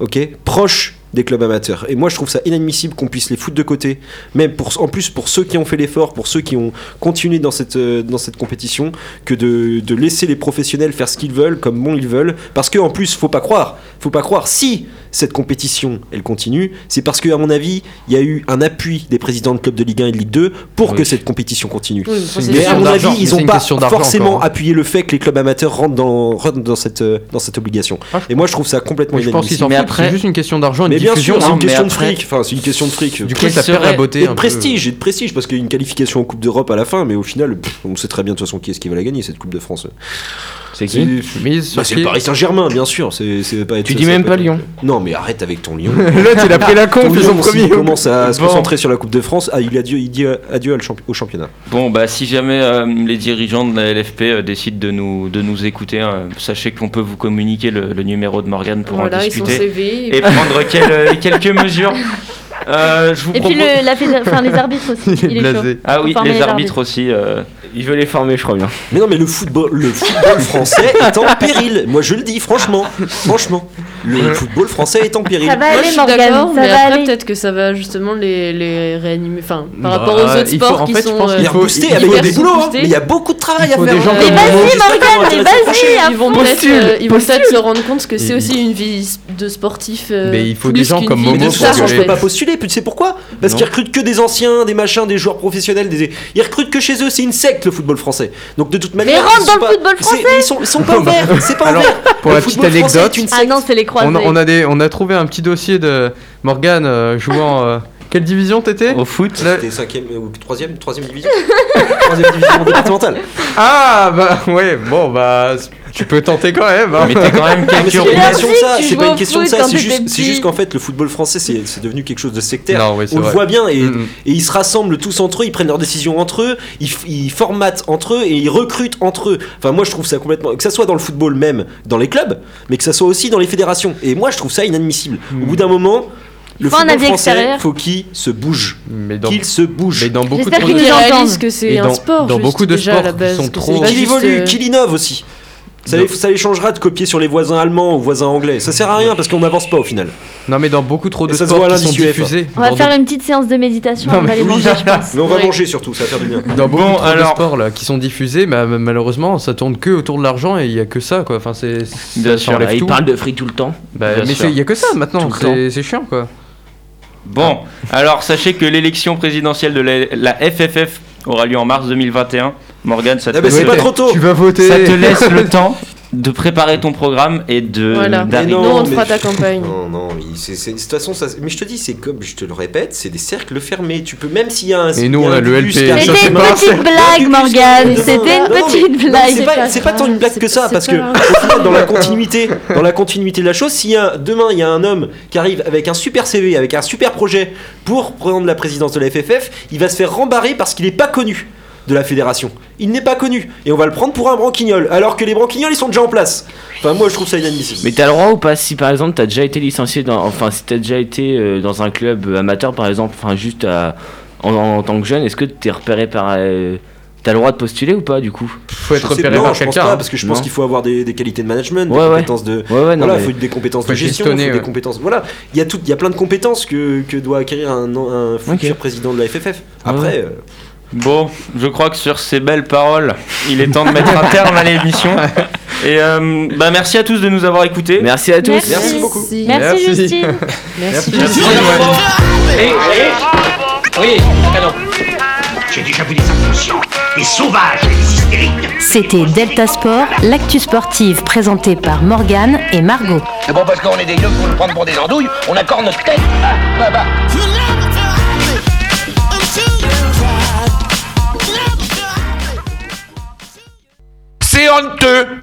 Speaker 10: ok, proche des clubs amateurs. Et moi, je trouve ça inadmissible qu'on puisse les foutre de côté, même pour, en plus pour ceux qui ont fait l'effort, pour ceux qui ont continué dans cette, euh, dans cette compétition, que de, de laisser les professionnels faire ce qu'ils veulent, comme bon ils veulent. Parce que en plus, faut pas croire, faut pas croire, si cette compétition, elle continue, c'est parce que, à mon avis, il y a eu un appui des présidents de clubs de Ligue 1 et de Ligue 2 pour
Speaker 7: Oui.
Speaker 10: que cette compétition continue.
Speaker 6: Oui,
Speaker 10: Mais à mon avis, ils n'ont pas forcément
Speaker 7: encore.
Speaker 10: appuyé le fait que les clubs amateurs rentrent dans, rentrent dans, cette, euh, dans cette obligation.
Speaker 7: Ah,
Speaker 10: Et moi, je trouve ça complètement inadmissible.
Speaker 5: Mais après-
Speaker 7: C'est juste une question d'argent et de
Speaker 10: bien sûr, c'est une question de fric. Enfin, c'est une question de fric.
Speaker 7: Du coup, ça perd la beauté.
Speaker 10: Et de prestige, et de prestige, parce qu'il y a une qualification en Coupe d'Europe à la fin, mais au final, pff, on sait très bien de toute façon qui est-ce qui va la gagner, cette Coupe de France.
Speaker 9: C'est qui
Speaker 7: Mise sur
Speaker 10: bah, c'est
Speaker 7: qui
Speaker 10: le Paris Saint-Germain, bien sûr. C'est, c'est pas être-
Speaker 9: Tu
Speaker 10: ça
Speaker 9: dis même pas
Speaker 10: être-
Speaker 9: Lyon.
Speaker 10: Non, mais arrête avec ton Lyon.
Speaker 7: L'autre, il a pris la
Speaker 10: Ton
Speaker 7: conf, ils sont
Speaker 10: Lyon, s'il
Speaker 7: premiers.
Speaker 10: commence à se
Speaker 5: Bon.
Speaker 10: concentrer sur la Coupe de France, ah, il dit adieu, il dit adieu à le champi- au championnat.
Speaker 5: Bon, bah, si jamais euh, les dirigeants de la LFP euh, décident de nous, de nous écouter, euh, sachez qu'on peut vous communiquer le, le numéro de Morgane pour
Speaker 6: Voilà,
Speaker 5: en
Speaker 6: ils sont
Speaker 5: discuter
Speaker 6: CV.
Speaker 5: et prendre quel- quelques mesures. Euh, je vous
Speaker 8: Et puis le, la fédé- enfin, les arbitres aussi.
Speaker 7: Il est
Speaker 8: Il est chaud.
Speaker 7: blasé.
Speaker 5: Ah oui,
Speaker 8: Faut
Speaker 5: les
Speaker 8: les
Speaker 5: arbitres aussi. euh,
Speaker 9: Il veut les former, je crois bien.
Speaker 10: Mais non, mais le football, le football français est en péril. Moi, je le dis, franchement. Franchement. Le football français est en péril.
Speaker 8: Ça va
Speaker 6: Moi, je
Speaker 8: aller,
Speaker 6: suis
Speaker 8: Morgane,
Speaker 6: d'accord,
Speaker 8: ça
Speaker 6: mais
Speaker 8: va
Speaker 6: après,
Speaker 8: aller.
Speaker 6: peut-être que ça va justement les, les réanimer. Enfin, par
Speaker 7: Bah,
Speaker 6: rapport aux autres
Speaker 7: il faut-
Speaker 6: sports
Speaker 7: en
Speaker 6: qui
Speaker 7: fait, je
Speaker 6: sont.
Speaker 7: pense
Speaker 6: euh,
Speaker 7: qu'il
Speaker 10: Il y a
Speaker 7: faut-
Speaker 10: boosté,
Speaker 7: il
Speaker 10: mais il y a
Speaker 6: faut
Speaker 10: des boulots, hein. mais il y a beaucoup de travail
Speaker 7: Il
Speaker 10: à
Speaker 7: faut
Speaker 10: faire.
Speaker 7: des gens
Speaker 10: hein.
Speaker 7: comme
Speaker 8: Mais
Speaker 7: Momo.
Speaker 8: vas-y, Morgane, mais vas-y,
Speaker 6: Ils vont euh, ils vont
Speaker 8: Postule.
Speaker 6: peut-être se rendre compte que c'est aussi une vie de sportif. euh,
Speaker 7: Mais il faut
Speaker 6: plus
Speaker 7: des gens
Speaker 6: qu'une
Speaker 7: comme
Speaker 6: vie
Speaker 7: Momo
Speaker 10: de
Speaker 6: de
Speaker 10: toute
Speaker 7: pour
Speaker 10: façon,
Speaker 6: star,
Speaker 10: je
Speaker 6: en
Speaker 10: peux pas postuler. Tu sais pourquoi Parce
Speaker 7: Non.
Speaker 10: qu'ils recrutent que des anciens, des machins, des joueurs professionnels. Des... Ils recrutent que chez eux. C'est une secte le football français. Donc de toute manière.
Speaker 8: rentre
Speaker 10: ils
Speaker 8: dans
Speaker 10: sont
Speaker 8: le football
Speaker 10: c'est-
Speaker 8: français
Speaker 10: Ils sont, ils sont pas ouverts. C'est pas
Speaker 7: Alors,
Speaker 10: ouvert.
Speaker 7: pour
Speaker 10: Le
Speaker 7: la petite anecdote,
Speaker 8: Ah non, c'est les croisés.
Speaker 7: On a, on, a des, on a trouvé un petit dossier de Morgane euh, jouant. euh, quelle division t'étais
Speaker 5: au foot.
Speaker 7: Là-
Speaker 10: C'était cinquième ou troisième, troisième division. troisième division départementale.
Speaker 7: Ah bah ouais, bon bah tu peux tenter quand même. hein.
Speaker 5: Mais t'es quand même
Speaker 10: mais
Speaker 5: quelques
Speaker 10: c'est pas une question de ça. C'est pas une question de ça. C'est juste, qu'en fait, le football français, c'est c'est devenu quelque chose de sectaire.
Speaker 7: Non, oui, c'est
Speaker 10: On le voit bien et,
Speaker 7: Mm, mm.
Speaker 10: et ils se rassemblent tous entre eux, ils prennent leurs décisions entre eux, ils, formatent entre eux et ils recrutent entre eux. Enfin, moi, je trouve ça complètement. Que ça soit dans le football même, dans les clubs, mais que ça soit aussi dans les fédérations. Et moi, je trouve ça inadmissible. Au bout d'un moment, le
Speaker 8: faut un
Speaker 10: football
Speaker 8: avis
Speaker 10: français,
Speaker 8: extérieur.
Speaker 10: faut qu'il se bouge.
Speaker 7: Mais dans,
Speaker 10: Qu'il se bouge.
Speaker 7: mais dans beaucoup
Speaker 8: qu'ils
Speaker 7: de
Speaker 6: Ils
Speaker 8: entendent.
Speaker 6: réalisent que c'est un
Speaker 7: dans-
Speaker 6: sport.
Speaker 7: dans
Speaker 6: juste,
Speaker 7: beaucoup de
Speaker 6: déjà,
Speaker 7: sports
Speaker 6: base,
Speaker 7: sont trop-
Speaker 10: qu'il évolue,
Speaker 6: euh,
Speaker 10: qu'il innove aussi. Ça, les- ça les changera de copier sur les voisins allemands ou voisins anglais. Ça sert à rien parce qu'on n'avance pas au final.
Speaker 7: Non mais dans beaucoup trop de
Speaker 10: ça
Speaker 7: sports qui sont
Speaker 10: UEFA.
Speaker 7: diffusés.
Speaker 8: On va faire une petite séance de méditation,
Speaker 7: Non,
Speaker 8: on va
Speaker 7: oui.
Speaker 8: manger, je pense.
Speaker 10: Mais on va
Speaker 6: Ouais.
Speaker 10: manger surtout, ça va faire du bien.
Speaker 7: Dans beaucoup
Speaker 5: Bon,
Speaker 7: trop
Speaker 5: alors-
Speaker 7: de sports là, qui sont diffusés, bah, malheureusement, ça tourne que autour de l'argent et il y a que ça quoi. Enfin, c'est.
Speaker 5: Bien
Speaker 7: ça
Speaker 5: sûr,
Speaker 7: enlève
Speaker 9: il
Speaker 7: tout.
Speaker 9: parle de fric tout le temps.
Speaker 7: Bah, mais il y a que ça maintenant. C'est chiant quoi.
Speaker 5: Bon, alors sachez que l'élection présidentielle de la, la FFF aura lieu en mars 2021. Morgane, ça te,
Speaker 10: Ah bah, c'est pas trop tôt.
Speaker 7: Tu vas voter.
Speaker 5: ça te laisse le temps de préparer ton programme et de
Speaker 6: Voilà.
Speaker 5: d'arriver.
Speaker 10: non,
Speaker 6: on te fera ta campagne.
Speaker 10: Non, non, de toute façon, ça, mais je te dis, c'est comme, je te le répète, c'est des cercles fermés. Tu peux, même s'il y a un.
Speaker 7: Et nous, on a le LP.
Speaker 8: C'était une
Speaker 7: pas-
Speaker 8: petite blague, Morgane. C'était une petite blague.
Speaker 10: C'est pas, c'est pas tant une blague que ça, parce que dans la continuité, dans la continuité de la chose, s'il y a demain il y a un homme qui arrive avec un super CV, avec un super projet pour prendre la présidence de la FFF, il va se faire rembarrer parce qu'il n'est pas connu de la fédération. Il n'est pas connu et on va le prendre pour un branquignol, alors que les branquignols ils sont déjà en place. Enfin moi je trouve ça inadmissible.
Speaker 9: Mais t'as le droit ou pas si par exemple t'as déjà été licencié dans, enfin si t'as déjà été euh, dans un club amateur par exemple, enfin juste à- en, en tant que jeune, est-ce que t'es repéré par, euh, t'as le droit de postuler ou pas du coup?
Speaker 7: Faut être repéré
Speaker 10: non,
Speaker 7: par quelqu'un. hein.
Speaker 10: parce que je pense qu'il faut avoir des, des qualités de management, des
Speaker 9: Ouais,
Speaker 10: compétences de,
Speaker 9: Ouais ouais non
Speaker 10: voilà,
Speaker 9: mais-
Speaker 10: faut des compétences
Speaker 7: Faut
Speaker 10: de gestion, faut des compétences. Voilà, il y a tout, il y a plein de compétences que, que doit acquérir un, un futur président de la FFF. Après, euh,
Speaker 5: Bon, je crois que sur ces belles paroles, il est temps de mettre un terme à l'émission. Et euh, bah merci à tous de nous avoir écoutés.
Speaker 9: Merci à tous.
Speaker 8: Merci.
Speaker 10: Merci beaucoup.
Speaker 6: Merci.
Speaker 8: Merci
Speaker 7: Merci.
Speaker 8: Justine.
Speaker 6: Merci.
Speaker 7: Merci.
Speaker 2: Oui, canon.
Speaker 3: J'ai déjà vu des inconscients, des sauvages et des hystériques.
Speaker 1: C'était Delta Sport, l'actu sportive présentée par Morgane et Margot.
Speaker 4: C'est bon parce qu'on est des yeux pour nous prendre pour des andouilles, on accorde notre tête. Ah, bah, bah.
Speaker 3: C'est honteux